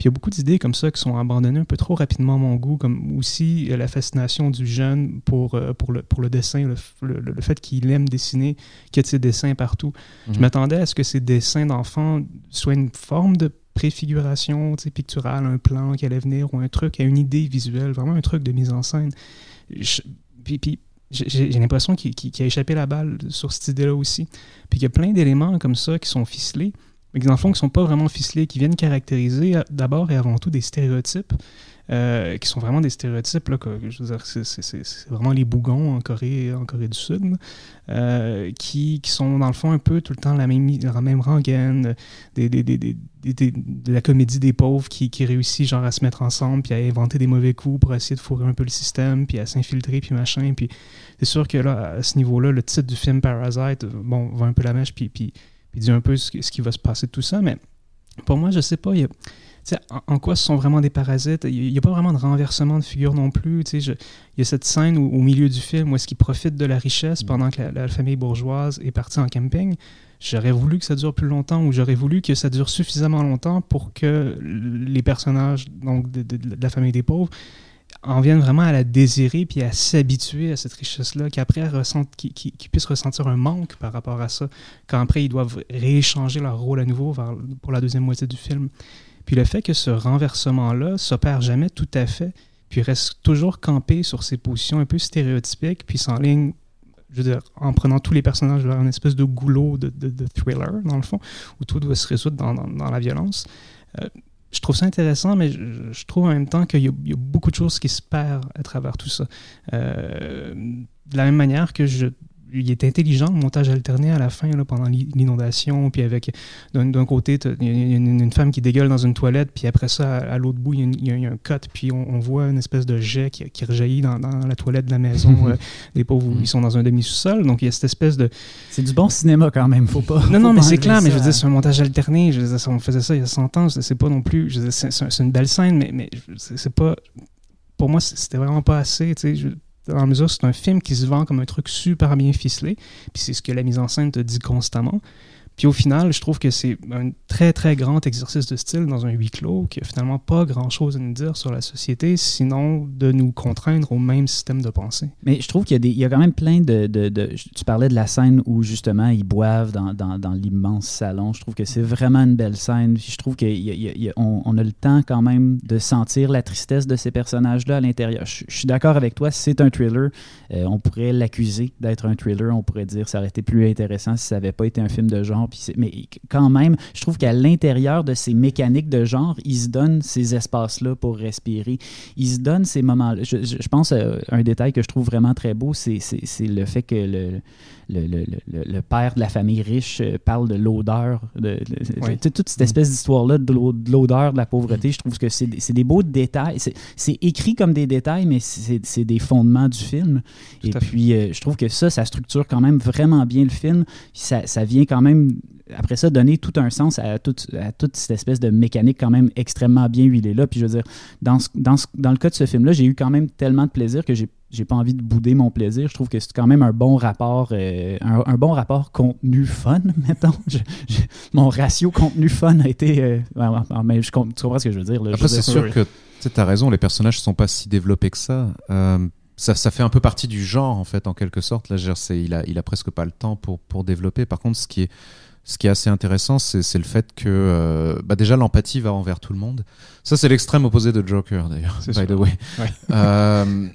Speaker 2: Puis il y a beaucoup d'idées comme ça qui sont abandonnées un peu trop rapidement à mon goût, comme aussi euh, la fascination du jeune pour, euh, pour, le, pour le dessin, le, le, fait qu'il aime dessiner, qu'il y a de ses dessins partout. Je mhm. m'attendais à ce que ces dessins d'enfants soient une forme de préfiguration picturale, un plan qui allait venir, ou un truc, à une idée visuelle, vraiment un truc de mise en scène. puis, puis j'ai l'impression qu'il a échappé la balle sur cette idée-là aussi. Puis qu'il y a plein d'éléments comme ça qui sont ficelés, mais dans le fond, qui ne sont pas vraiment ficelés, qui viennent caractériser euh, d'abord et avant tout des stéréotypes euh, qui sont vraiment des stéréotypes. Là, je veux dire, c'est, vraiment les bougons en Corée, en Corée du Sud, euh, qui, sont dans le fond un peu tout le temps la même, la même rengaine, des, des, des, de la comédie des pauvres qui, réussit genre à se mettre ensemble, puis à inventer des mauvais coups pour essayer de fourrer un peu le système, puis à s'infiltrer, puis machin. Puis c'est sûr que là, à ce niveau-là, le titre du film Parasite, bon, va un peu la mèche, puis, puis dit un peu ce, qui va se passer de tout ça, mais pour moi, je sais pas, en, quoi ce sont vraiment des parasites? Il n'y a pas vraiment de renversement de figure non plus. il y a cette scène au milieu du film où est-ce qu'ils profitent de la richesse pendant que la, famille bourgeoise est partie en camping. J'aurais voulu que ça dure plus longtemps ou j'aurais voulu que ça dure suffisamment longtemps pour que les personnages donc, de, la famille des pauvres en viennent vraiment à la désirer puis à s'habituer à cette richesse-là, qu'après qu'ils puissent ressentir un manque par rapport à ça, quand après ils doivent rééchanger leur rôle à nouveau pour la deuxième moitié du film. Puis le fait que ce renversement-là s'opère jamais tout à fait, puis reste toujours campé sur ses positions un peu stéréotypiques, puis s'enligne, je veux dire, en prenant tous les personnages vers une espèce de goulot de, thriller, dans le fond, où tout doit se résoudre dans, la violence. Euh, je trouve ça intéressant, mais je, trouve en même temps qu'il y, a beaucoup de choses qui se perdent à travers tout ça. Euh, de la même manière que je il est intelligent, le montage alterné à la fin, là, pendant l'inondation, puis avec, d'un côté, il y a une, femme qui dégueule dans une toilette, puis après ça, à, l'autre bout, il y, a, un cut, puis on, voit une espèce de jet qui, qui rejaillit dans, la toilette de la maison euh, des pauvres où ils sont dans un demi-sous-sol, donc il y a cette espèce de...
Speaker 1: C'est du bon cinéma quand même, faut pas...
Speaker 2: Non, non, mais c'est clair, mais je veux dire, c'est un montage alterné, je veux dire, on faisait ça il y a 100 ans, c'est pas non plus... C'est une belle scène, mais, mais c'est pas... Pour moi, c'était vraiment pas assez, tu sais dans la mesure c'est un film qui se vend comme un truc super bien ficelé, puis c'est ce que la mise en scène te dit constamment. Puis au final, je trouve que c'est un très, très grand exercice de style dans un huis clos qui a finalement pas grand-chose à nous dire sur la société, sinon de nous contraindre au même système de pensée.
Speaker 1: Mais je trouve qu'il y, a quand même plein de, de, Tu parlais de la scène où justement ils boivent dans, dans, dans l'immense salon. Je trouve que c'est vraiment une belle scène. Je trouve qu'on on a le temps quand même de sentir la tristesse de ces personnages-là à l'intérieur. Je, suis d'accord avec toi, c'est un thriller. Euh, on pourrait l'accuser d'être un thriller. On pourrait dire que ça aurait été plus intéressant si ça n'avait pas été un film de genre mais quand même, je trouve qu'à l'intérieur de ces mécaniques de genre, il se donne ces espaces-là pour respirer. Il se donne ces moments-là. Je, je, pense à un détail que je trouve vraiment très beau, c'est le fait que le, le, le, le, père de la famille riche euh, parle de l'odeur, de, toute cette espèce d'histoire-là de l'odeur, de la pauvreté. Je trouve que c'est des beaux détails. C'est écrit comme des détails, mais c'est des fondements du film. Et puis, euh, je trouve que ça, ça structure quand même vraiment bien le film. Ça, ça vient quand même après ça, donner tout un sens à, toute cette espèce de mécanique quand même extrêmement bien huilée là. Puis je veux dire, dans, dans, dans le cas de ce film-là, j'ai eu quand même tellement de plaisir que j'ai j'ai pas envie de bouder mon plaisir. Je trouve que c'est quand même un bon rapport, euh, un, bon rapport contenu-fun, mettons. mon ratio contenu-fun a été. Euh, mais je, tu comprends ce que je veux dire.
Speaker 3: Après, c'est sûr que tu as raison, les personnages sont pas si développés que ça. Euh, ça. ça. fait un peu partie du genre, en fait, en quelque sorte. Là, il, a, il a presque pas le temps pour, pour développer. Par contre, ce qui est ce qui est assez intéressant, c'est le fait que euh, bah déjà l'empathie va envers tout le monde. Ça, c'est l'extrême opposé de Joker, d'ailleurs, by the way. Euh,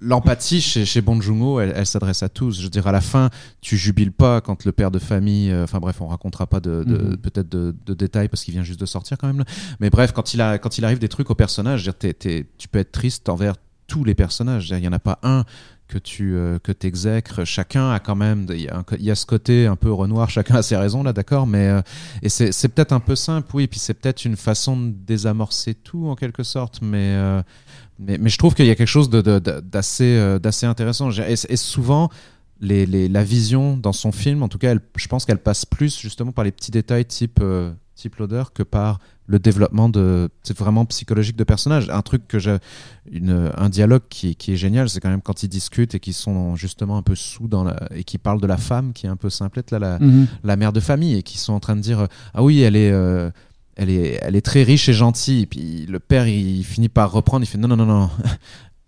Speaker 3: l'empathie chez, chez Bon elle, elle s'adresse à tous. Je veux dire, à la fin, tu jubiles pas quand le père de famille. Euh, enfin bref, on racontera pas de, de mm-hmm. peut-être de, de, détails parce qu'il vient juste de sortir quand même. Là. Mais bref, quand il a quand il arrive des trucs au personnage, tu peux être triste envers tous les personnages. Il y en a pas un que tu euh, que t'exècres. Chacun a quand même, il y, a ce côté un peu Renoir, chacun a ses raisons là, d'accord, mais euh, et c'est peut-être un peu simple, oui, puis c'est peut-être une façon de désamorcer tout en quelque sorte, mais euh, mais, mais, je trouve qu'il y a quelque chose d'assez d'assez intéressant. Et, et souvent la vision dans son film, en tout cas, je pense qu'elle passe plus justement par les petits détails type que par le développement de c'est vraiment psychologique de personnages. Un truc que j'ai une un dialogue qui, qui est génial c'est quand même quand ils discutent et qu'ils sont justement un peu sous dans la, et qui parlent de la femme qui est un peu simplette là la, mhm. la mère de famille et qui sont en train de dire ah oui elle est euh, elle est elle est très riche et gentille. Et puis le père il finit par reprendre il fait non non non non.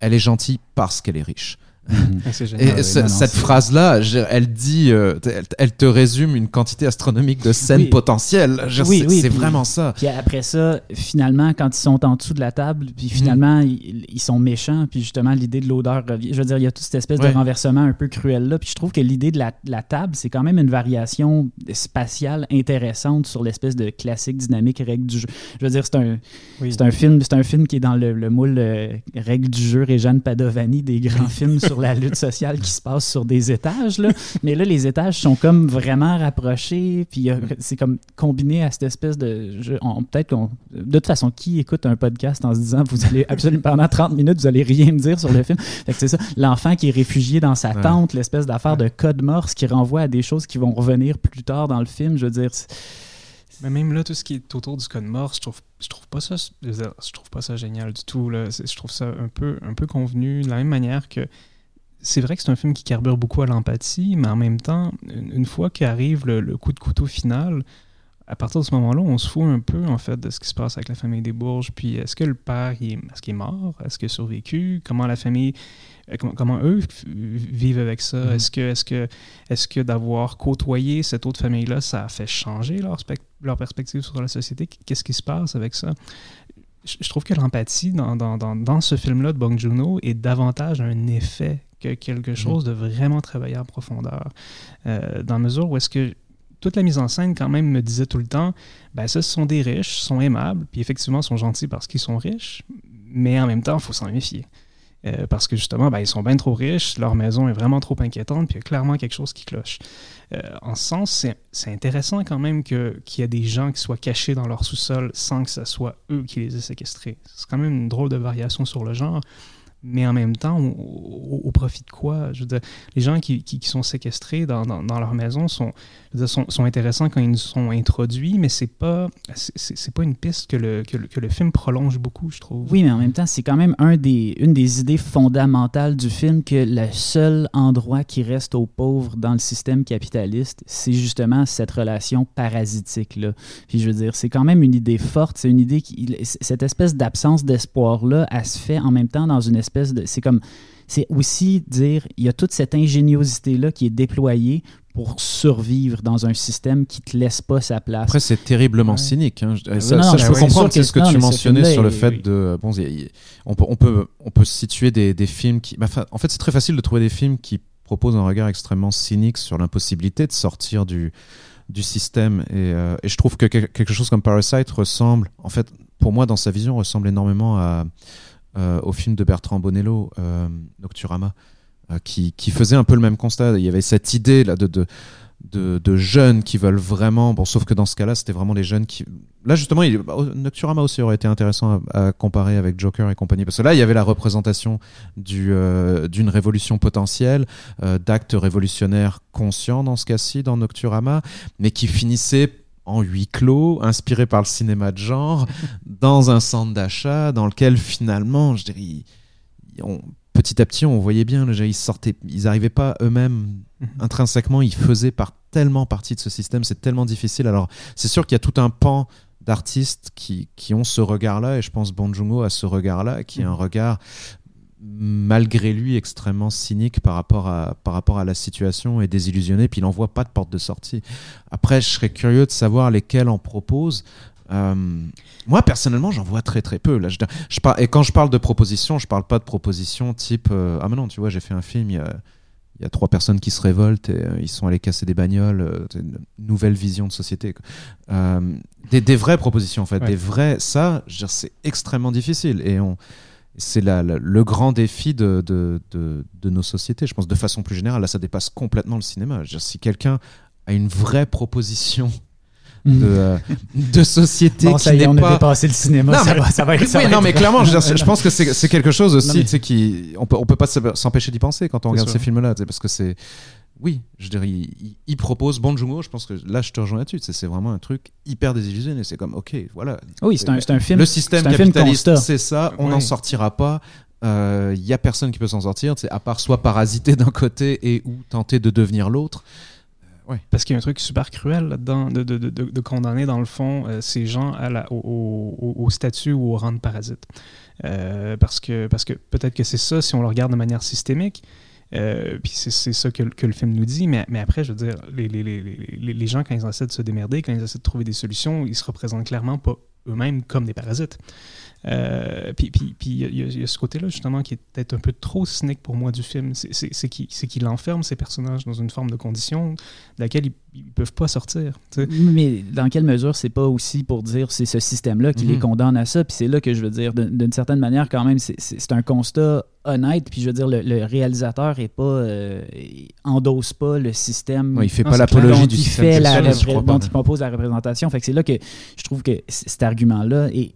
Speaker 3: Elle est gentille parce qu'elle est riche Mhm. Et cette phrase-là, elle dit, euh, elle, te résume une quantité astronomique de scènes potentielles. Oui, c'est vraiment ça.
Speaker 1: Puis après ça, finalement, quand ils sont en dessous de la table, puis finalement, mhm. ils, sont méchants, puis justement, l'idée de l'odeur revient. Je veux dire, il y a toute cette espèce de renversement un peu cruel là. Puis je trouve que l'idée de la, la table, c'est quand même une variation spatiale intéressante sur l'espèce de classique dynamique règle du jeu. Je veux dire, c'est un, c'est un film, c'est un film qui est dans le, moule euh, règle du jeu Réjeanne Padovani des grands films sur la lutte sociale qui se passe sur des étages. Là. Mais là, les étages sont comme vraiment rapprochés, puis c'est comme combiné à cette espèce de. Peut-être qu'on. De toute façon, qui écoute un podcast en se disant vous allez absolument pendant 30 minutes, vous allez rien me dire sur le film? Fait que c'est ça. L'enfant qui est réfugié dans sa tente, l'espèce d'affaire de code morse qui renvoie à des choses qui vont revenir plus tard dans le film. Je veux dire.
Speaker 2: Mais même là, tout ce qui est autour du code morse, je trouve, je trouve pas ça, je trouve pas ça génial du tout. Là. Je trouve ça un peu, un peu convenu, de la même manière que c'est vrai que c'est un film qui carbure beaucoup à l'empathie, mais en même temps, une, fois qu'arrive le, le, coup de couteau final, à partir de ce moment-là, on se fout un peu en fait de ce qui se passe avec la famille des Bourges. Puis est-ce que le père, est-ce qu'il est mort? Est-ce qu'il a survécu? Comment la famille, euh, comment, eux vivent avec ça? Mm-hmm. Est-ce que, est-ce que, est-ce que d'avoir côtoyé cette autre famille-là, ça a fait changer leur, leur perspective sur la société? Qu'est-ce qui se passe avec ça? Je trouve que l'empathie dans, dans, dans, dans, ce film-là de Bong Joon-ho est davantage un effet que quelque mhm. chose de vraiment travaillé en profondeur. Euh, dans la mesure où est-ce que toute la mise en scène, quand même, me disait tout le temps, ben ça, ce sont des riches, sont aimables, puis effectivement, sont gentils parce qu'ils sont riches, mais en même temps, il faut s'en méfier. Euh, parce que justement, ben, ils sont bien trop riches, leur maison est vraiment trop inquiétante, puis il y a clairement quelque chose qui cloche. Euh, en ce sens, c'est intéressant quand même qu'il y a des gens qui soient cachés dans leur sous-sol sans que ce soit eux qui les aient séquestrés. C'est quand même une drôle de variation sur le genre mais en même temps, au, profit de quoi? Je veux dire, les gens qui, qui, sont séquestrés dans, dans, leur maison sont, sont, sont, intéressants quand ils sont introduits, mais c'est pas c'est pas une piste que le, que le, que, le, film prolonge beaucoup, je trouve.
Speaker 1: Oui, mais en même temps, c'est quand même un des, une des idées fondamentales du film que le seul endroit qui reste aux pauvres dans le système capitaliste, c'est justement cette relation parasitique-là. Puis je veux dire, c'est quand même une idée forte, c'est une idée qui... Cette espèce d'absence d'espoir-là, elle se fait en même temps dans une espèce c'est comme. C'est aussi dire, il y a toute cette ingéniosité-là qui est déployée pour survivre dans un système qui te laisse pas sa place.
Speaker 3: Après, c'est terriblement cynique. Hein. Ça, je peux comprendre ce que tu mentionnais sur le fait de. Bon, on, peut, on, peut, on peut situer des, des films qui. Bah, en fait, c'est très facile de trouver des films qui proposent un regard extrêmement cynique sur l'impossibilité de sortir du du système. Et, euh, et, je trouve que quelque chose comme Parasite ressemble, en fait, pour moi, dans sa vision, ressemble énormément à, au film de Bertrand Bonello, euh, Nocturama, qui, qui, faisait un peu le même constat. Il y avait cette idée là de, de jeunes qui veulent vraiment. Bon, sauf que dans ce cas-là, c'était vraiment les jeunes qui. Là, justement. Bah, Nocturama aussi aurait été intéressant à, comparer avec Joker et compagnie. Parce que là, il y avait la représentation du, euh, d'une révolution potentielle, euh, d'actes révolutionnaires conscients dans ce cas-ci, dans Nocturama, mais qui finissait en huis clos, inspiré par le cinéma de genre, dans un centre d'achat dans lequel finalement, je dirais, on, petit à petit, on voyait bien, ils sortaient, ils n'arrivaient pas eux-mêmes mhm. intrinsèquement, ils faisaient par, tellement partie de ce système, c'est tellement difficile. Alors, c'est sûr qu'il y a tout un pan d'artistes qui, qui ont ce regard-là, et je pense Bon a ce regard-là, qui est un mhm. regard malgré lui extrêmement cynique par rapport à, par rapport à la situation et désillusionné, puis il n'en voit pas de porte de sortie. Après, je serais curieux de savoir lesquels en propose. Euh, moi, personnellement, j'en vois très très peu. Là, je, je et quand je parle de propositions, je parle pas de propositions type euh, Ah, mais non, tu vois, j'ai fait un film, il y a, il y a trois personnes qui se révoltent et euh, ils sont allés casser des bagnoles. une nouvelle vision de société. Des, des, vraies propositions, en fait. Des vrais. Ça, c'est extrêmement difficile. Et on. C'est le grand défi de, de, de, de, nos sociétés. Je pense de façon plus générale, là, ça dépasse complètement le cinéma. si quelqu'un a une vraie proposition de, euh, de société
Speaker 1: bon, ça qui n'est pas... dépassé le cinéma, non, ça, mais... va, ça va être
Speaker 3: Oui, non, mais clairement, je, je, pense que c'est quelque chose aussi, tu sais, qui... On peut, on peut pas s'empêcher d'y penser quand on regarde ces films-là, parce que c'est... Oui, je dirais, il, il propose Bon Joon-ho, je pense que là, je te rejoins là-dessus, c'est vraiment un truc hyper désillusionné, c'est comme, ok, voilà.
Speaker 1: Oui, c'est un, un, film...
Speaker 3: Le système capitaliste, c'est ça, on n'en sortira pas, il euh, y a personne qui peut s'en sortir, à part soit parasiter d'un côté et ou tenter de devenir l'autre.
Speaker 2: Parce qu'il y a un truc super cruel là-dedans, de, de, de, de, condamner dans le fond euh, ces gens à la, au, au, statut ou au rang de parasite. Euh, parce que, parce que peut-être que c'est ça si on le regarde de manière systémique. Euh, puis c'est ça que, le film nous dit, mais, mais après, je veux dire, les, les, les, les, gens, quand ils essaient de se démerder, quand ils essaient de trouver des solutions, ils se représentent clairement pas eux-mêmes comme des parasites. Euh, puis il y, a ce côté-là, justement, qui est peut-être un peu trop cynique pour moi du film. C'est qu'il enferme ces personnages dans une forme de condition de laquelle ils ne peuvent pas sortir.
Speaker 1: Mais dans quelle mesure c'est pas aussi pour dire c'est ce système-là qui les mhm. condamne à ça? Puis c'est là que je veux dire, d'une certaine manière, quand même, c'est un constat honnête. Puis je veux dire, le, réalisateur est pas, euh, endosse pas le système.
Speaker 3: il fait pas l'apologie du système.
Speaker 1: Fait dont il propose la représentation. Fait que c'est là que je trouve que cet argument-là est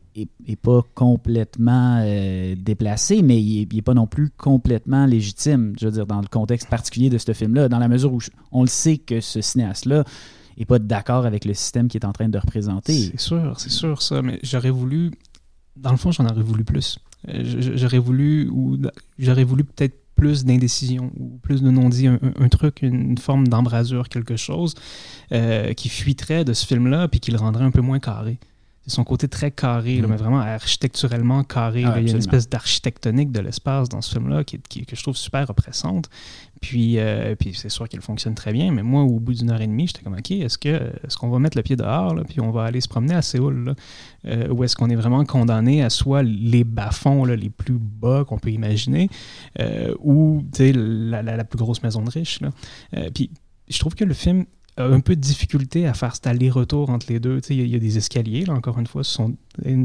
Speaker 1: est, pas complètement euh, déplacé, mais il n'est pas non plus complètement légitime, je veux dire, dans le contexte particulier de ce film-là, dans la mesure où on le sait que ce cinéaste-là n'est pas d'accord avec le système qu'il est en train de représenter.
Speaker 2: C'est sûr, c'est sûr ça, mais j'aurais voulu, dans le fond, j'en aurais voulu plus. Euh, j'aurais voulu, ou j'aurais voulu peut-être plus d'indécision ou plus de non-dit, un, truc, une forme d'embrasure, quelque chose euh, qui fuiterait de ce film-là puis qui le rendrait un peu moins carré son côté très carré, mm. mais vraiment architecturellement carré. il y a une espèce d'architectonique de l'espace dans ce film-là qui, que je trouve super oppressante. Puis, euh, puis c'est sûr qu'elle fonctionne très bien, mais moi, au bout d'une heure et demie, j'étais comme, OK, est-ce que est-ce qu'on va mettre le pied dehors, puis on va aller se promener à Séoul, euh, ou est-ce qu'on est vraiment condamné à soit les bas-fonds les plus bas qu'on peut imaginer, euh, ou la, la, plus grosse maison de riche. puis je trouve que le film un peu de difficulté à faire cet aller-retour entre les deux. Il y, a des escaliers, là, encore une fois. Ce sont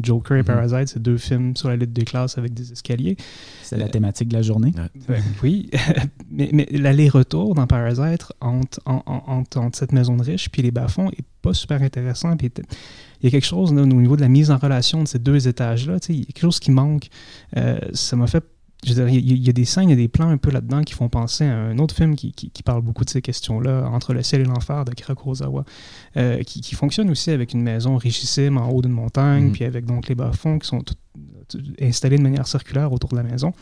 Speaker 2: Joker et mhm. Parasite, c'est deux films sur la lutte des classes avec des escaliers.
Speaker 1: C'est la thématique de la journée.
Speaker 2: oui, mais, mais l'aller-retour dans Parasite entre, entre, cette maison de riche puis les bas-fonds est pas super intéressant. Puis il y a quelque chose au niveau de la mise en relation de ces deux étages-là. Il y a quelque chose qui manque. Euh, ça m'a fait il y, a des scènes, il y a des plans un peu là-dedans qui font penser à un autre film qui, qui, parle beaucoup de ces questions-là, Entre le ciel et l'enfer de Kira Kurosawa, euh, qui, qui, fonctionne aussi avec une maison richissime en haut d'une montagne, mm. puis avec donc les bas-fonds qui sont installés de manière circulaire autour de la maison.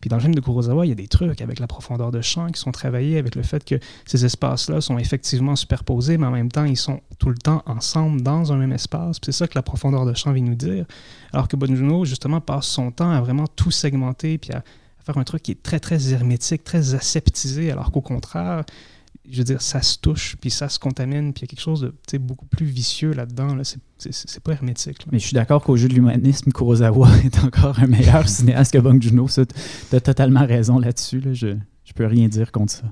Speaker 2: Puis dans le film de Kurosawa, il y a des trucs avec la profondeur de champ qui sont travaillés avec le fait que ces espaces-là sont effectivement superposés, mais en même temps, ils sont tout le temps ensemble dans un même espace. C'est ça que la profondeur de champ vient nous dire. Alors que Bonjuno, justement, passe son temps à vraiment tout segmenter, puis à, faire un truc qui est très, très hermétique, très aseptisé, alors qu'au contraire, je veux dire, ça se touche, puis ça se contamine, puis il y a quelque chose de beaucoup plus vicieux là-dedans. Là. C'est pas hermétique.
Speaker 1: Mais je suis d'accord qu'au jeu de l'humanisme, Kurosawa est encore un meilleur cinéaste que Bong Joon-ho. Tu as totalement raison là-dessus. Là. Je, je peux rien dire contre ça.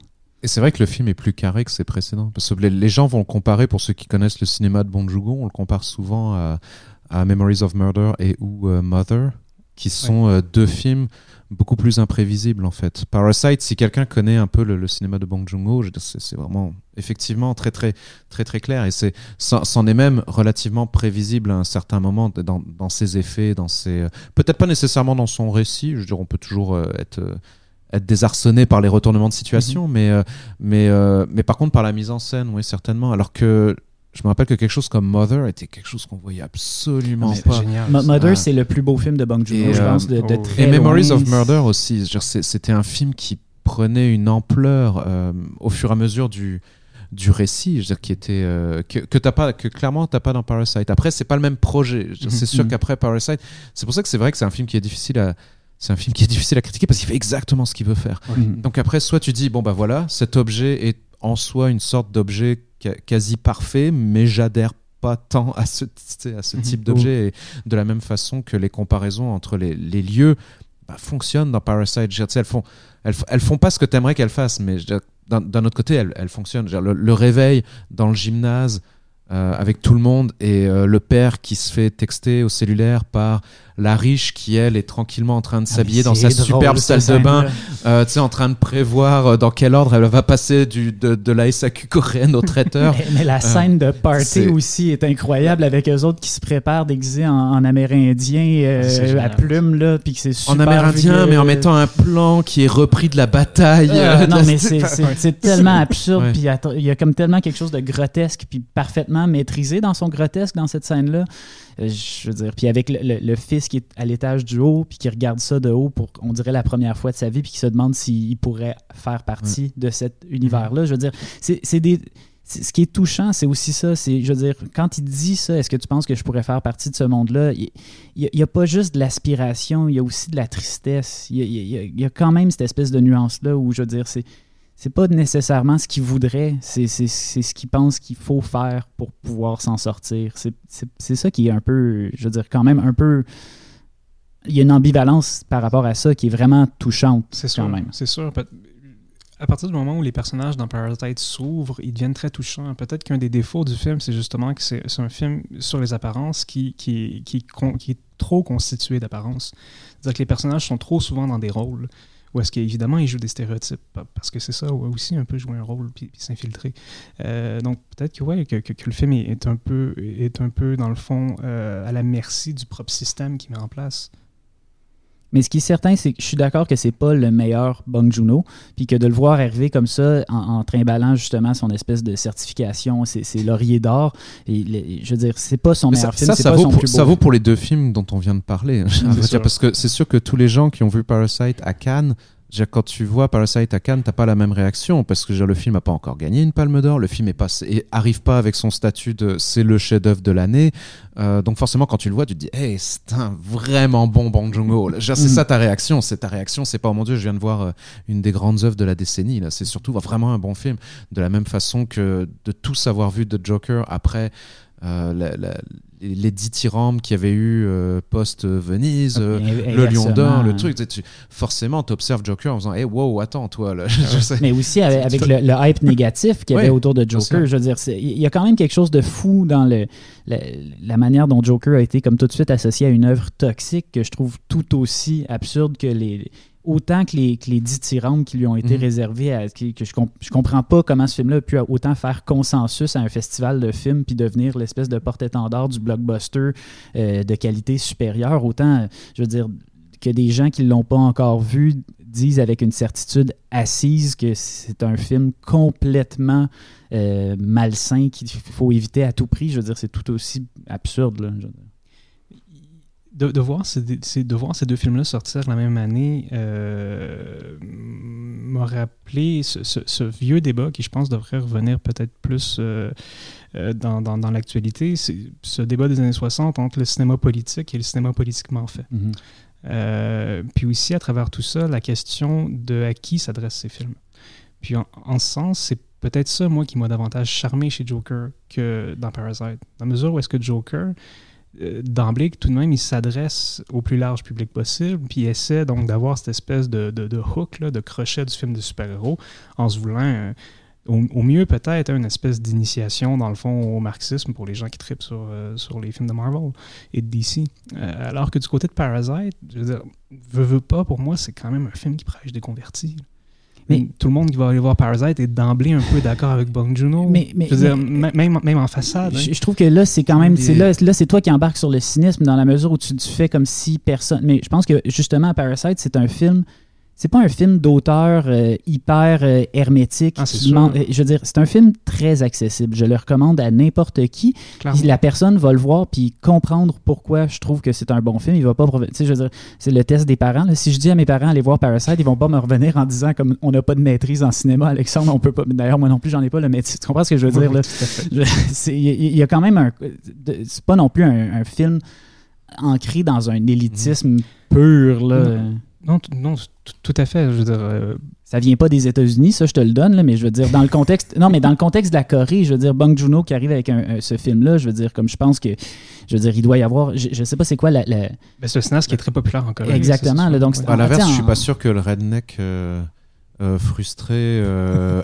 Speaker 3: Et c'est vrai que le film est plus carré que ses précédents. Parce que les, gens vont le comparer, pour ceux qui connaissent le cinéma de Bong Joon-ho, on le compare souvent à, Memories of Murder et ou euh, Mother, qui sont euh, deux films beaucoup plus imprévisibles en fait. Parasite, si quelqu'un connaît un peu le, cinéma de Bong Joon-ho, c'est vraiment effectivement très très très très clair et c'est c'en est même relativement prévisible à un certain moment dans, dans ses effets, dans ses peut-être pas nécessairement dans son récit. Je veux dire, on peut toujours euh, être être désarçonné par les retournements de situation, mhm. mais, euh, mais, euh, mais par contre par la mise en scène, oui, certainement. Alors que je me rappelle que quelque chose comme Mother était quelque chose qu'on voyait absolument pas.
Speaker 1: Mother, c'est le plus beau film de Bong Joon-ho, je pense, de, de oh.
Speaker 3: Et Memories of Murder aussi. C'était un film qui prenait une ampleur euh, au fur et à mesure du du récit, je veux dire, qui était que, que t'as pas, que clairement t'as pas dans Parasite. Après, c'est pas le même projet. C'est sûr mhm. qu'après Parasite, c'est pour ça que c'est vrai que c'est un film qui est difficile à c'est un film qui est difficile à critiquer parce qu'il fait exactement ce qu'il veut faire. Mm. Donc après, soit tu dis, bon bah voilà, cet objet est en soi une sorte d'objet quasi parfait, mais j'adhère pas tant à ce, à ce mm-hmm. type d'objet. Et de la même façon que les comparaisons entre les, les lieux bah, fonctionnent dans Parasite. elles font, elles, elles, font pas ce que tu aimerais qu'elles fassent, mais d'un autre côté, elles, elles fonctionnent. Le, le, réveil dans le gymnase euh, avec tout le monde et euh, le père qui se fait texter au cellulaire par la riche qui elle est tranquillement en train de ah, s'habiller dans sa superbe salle de bain, euh, tu sais en train de prévoir euh, dans quel ordre elle va passer du de, de la SAQ coréenne au traiteur.
Speaker 1: mais, la scène de party aussi est incroyable avec eux autres qui se préparent déguisés en, en amérindien ah, à plumes là, puis que c'est super.
Speaker 3: En amérindien, mais en mettant un plan qui est repris de la bataille.
Speaker 1: non mais c'est tellement absurde, puis il y a comme tellement quelque chose de grotesque puis parfaitement maîtrisé dans son grotesque dans cette scène là. Euh, je veux dire, puis avec le, fils qui est à l'étage du haut, puis qui regarde ça de haut pour, on dirait, la première fois de sa vie, puis qui se demande s'il pourrait faire partie de cet univers-là. Je veux dire, c'est des ce qui est touchant, c'est aussi ça. C'est, je veux dire, quand il dit ça, est-ce que tu penses que je pourrais faire partie de ce monde-là? Il n'y a, pas juste de l'aspiration, il y a aussi de la tristesse. Il y a, il y a quand même cette espèce de nuance-là où, je veux dire, c'est, c'est pas nécessairement ce qu'il voudrait, c'est ce qu'il pense qu'il faut faire pour pouvoir s'en sortir. C'est ça qui est un peu, je veux dire, quand même un peu. Il y a une ambivalence par rapport à ça qui est vraiment touchante.
Speaker 2: C'est sûr. C'est sûr. À partir du moment où les personnages dans Parasite s'ouvrent, ils deviennent très touchants. Peut-être qu'un des défauts du film, c'est justement que c'est un film sur les apparences qui, qui, qui, qui est trop constitué d'apparences. C'est-à-dire que les personnages sont trop souvent dans des rôles. Ou est-ce qu'évidemment, il joue des stéréotypes, parce que c'est ça aussi un peu jouer un rôle puis, s'infiltrer. Euh, donc peut-être que, ouais, que, que, le film est, un peu, est un peu, dans le fond, euh, à la merci du propre système qu'il met en place.
Speaker 1: Mais ce qui est certain, c'est que je suis d'accord que c'est pas le meilleur Bong Juno, puis que de le voir arriver comme ça, en, en trimballant justement son espèce de certification, c'est laurier d'or. Et je veux dire, c'est pas son meilleur film,
Speaker 3: ça, ça, vaut pour, ça vaut pour les deux films dont on vient de parler. parce que c'est sûr que tous les gens qui ont vu Parasite à Cannes quand tu vois Parasite à Cannes, t'as pas la même réaction parce que le film n'a pas encore gagné une Palme d'Or, le film est pas, et arrive pas avec son statut de c'est le chef-d'œuvre de l'année. Euh, donc forcément, quand tu le vois, tu te dis, hey, c'est un vraiment bon Bong Joon-ho. C'est mm. ça ta réaction. C'est ta réaction. C'est pas oh mon dieu, je viens de voir euh, une des grandes œuvres de la décennie. Là, c'est surtout vraiment un bon film. De la même façon que de tous avoir vu The Joker après. Euh, la, les dix tyrambes qu'il y avait eu euh, post-Venise, euh, le Lion d'Or, le truc. Tu, forcément, tu observes Joker en faisant Hey, wow, attends, toi. Là,
Speaker 1: Mais aussi avec, le, hype négatif qu'il y avait autour de Joker. Je veux dire, il y a quand même quelque chose de fou dans le, la, manière dont Joker a été comme tout de suite associé à une œuvre toxique que je trouve tout aussi absurde que les, autant que les, que les qui lui ont été mhm. réservés, à, que, je, je comprends pas comment ce film-là a pu autant faire consensus à un festival de films puis devenir l'espèce de porte-étendard du blockbuster euh, de qualité supérieure. Autant, je veux dire, que des gens qui ne l'ont pas encore vu disent avec une certitude assise que c'est un film complètement euh, malsain qu'il faut éviter à tout prix. Je veux dire, c'est tout aussi absurde. Là,
Speaker 2: de, voir ces, de voir ces deux films-là sortir la même année euh, m'a rappelé ce, vieux débat qui, je pense, devrait revenir peut-être plus euh, euh, dans, dans, l'actualité. C'est ce débat des années 60 entre le cinéma politique et le cinéma politiquement fait. Mm-hmm. puis aussi, à travers tout ça, la question de à qui s'adressent ces films. Puis en, en ce sens, c'est peut-être ça, moi, qui m'a davantage charmé chez Joker que dans Parasite. Dans la mesure où est-ce que Joker d'emblée tout de même, il s'adresse au plus large public possible, puis il essaie donc d'avoir cette espèce de, de, hook, là, de crochet du film de super-héros, en se voulant, euh, au, mieux peut-être, une espèce d'initiation, dans le fond, au marxisme pour les gens qui tripent sur, euh, sur les films de Marvel et de DC. alors que du côté de Parasite, je veux dire, veux, veux pas, pour moi, c'est quand même un film qui prêche des convertis. Mais tout le monde qui va aller voir Parasite est d'emblée un peu d'accord avec Bong Joon-ho. Mais, je veux dire, même, même en façade.
Speaker 1: Hein. Je, trouve que là, c'est quand même. Là, là c'est toi qui embarques sur le cynisme dans la mesure où tu, tu fais comme si personne. Mais je pense que justement, Parasite, c'est un film c'est pas un film d'auteur euh, hyper euh, hermétique.
Speaker 2: Ah,
Speaker 1: euh, je veux dire, c'est un film très accessible. Je le recommande à n'importe qui. La personne va le voir puis comprendre pourquoi je trouve que c'est un bon film. Il va pas, je veux dire, c'est le test des parents. Si je dis à mes parents allez voir Parasite, ils vont pas me revenir en disant comme on n'a pas de maîtrise en cinéma, Alexandre, on peut pas. D'ailleurs, moi non plus, j'en ai pas le maîtrise. Tu comprends ce que je veux dire là? Il y, a quand même un, c'est pas non plus un, film ancré dans un élitisme pur là.
Speaker 2: Non, non tout à fait. Je veux dire, euh,
Speaker 1: Ça vient pas des États-Unis, ça, je te le donne, là, mais je veux dire, dans le contexte. Non, mais dans le contexte de la Corée, je veux dire, Bong Joon-ho qui arrive avec ce film-là, je veux dire, comme je pense que. Je veux dire, il doit y avoir. Je, ne sais pas c'est quoi la. la...
Speaker 2: Ben, c'est un cinéaste qui est très populaire en Corée.
Speaker 1: Exactement. Là, donc,
Speaker 3: à l'inverse, je suis pas sûr que le redneck. Euh, euh, frustré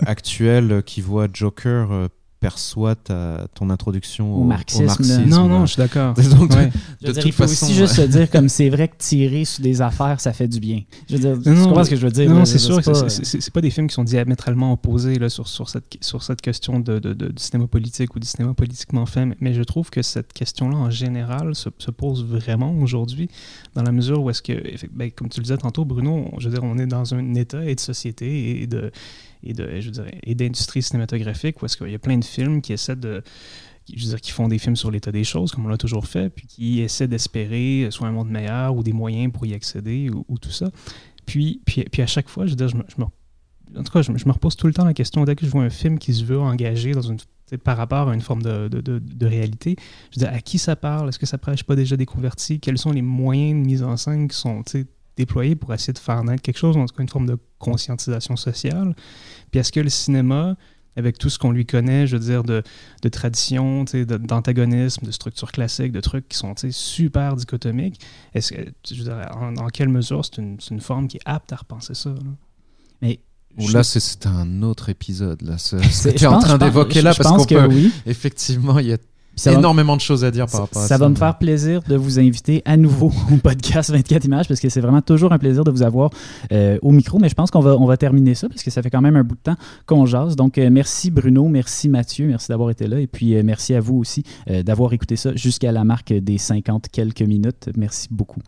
Speaker 3: actuel qui voit Joker perçoit ton introduction au, marxisme.
Speaker 2: non, non, je suis d'accord.
Speaker 1: il faut aussi juste se dire comme c'est vrai que tirer sur des affaires, ça fait du bien. Je veux dire, tu comprends ce que je veux dire?
Speaker 2: Non, c'est sûr que c'est pas des films qui sont diamétralement opposés là, sur, sur, cette, sur cette question de, de, du cinéma politique ou du cinéma politiquement fait, mais, je trouve que cette question-là, en général, se, se pose vraiment aujourd'hui, dans la mesure où est-ce que, ben, comme tu le disais tantôt, Bruno, je veux dire, on est dans un état et de société et de et de, je dirais, et d'industrie cinématographique où est-ce qu'il y a plein de films qui essaient de je veux qui font des films sur l'état des choses, comme on l'a toujours fait, puis qui essaient d'espérer soit un monde meilleur ou des moyens pour y accéder ou, tout ça. Puis, puis, puis à chaque fois, je veux je me, je me en tout cas, je, me repose tout le temps la question, dès que je vois un film qui se veut engager dans une, par rapport à une forme de, de, réalité, je veux à qui ça parle? Est-ce que ça prêche pas déjà des convertis? Quels sont les moyens de mise en scène qui sont déployés pour essayer de faire naître quelque chose, en tout cas une forme de conscientisation sociale. Puis est-ce que le cinéma, avec tout ce qu'on lui connaît, je veux dire, de, de tradition, d'antagonisme, de, structure classique, de trucs qui sont super dichotomiques, est-ce que, je veux dire, en, quelle mesure c'est une, une, forme qui est apte à repenser ça? Là?
Speaker 3: Mais Ou là, c'est un autre épisode. Là. Ce que tu es en train d'évoquer là, parce qu'on peut. Oui. Effectivement, il y a ça énormément de choses à dire par rapport
Speaker 1: à
Speaker 3: ça.
Speaker 1: Ça va me faire plaisir de vous inviter à nouveau au podcast 24 images parce que c'est vraiment toujours un plaisir de vous avoir euh, au micro. Mais je pense qu'on va, on va terminer ça parce que ça fait quand même un bout de temps qu'on jase. Donc, euh, merci Bruno, merci Mathieu, merci d'avoir été là. Et puis, euh, merci à vous aussi d'avoir écouté ça jusqu'à la marque des 50 quelques minutes. Merci beaucoup.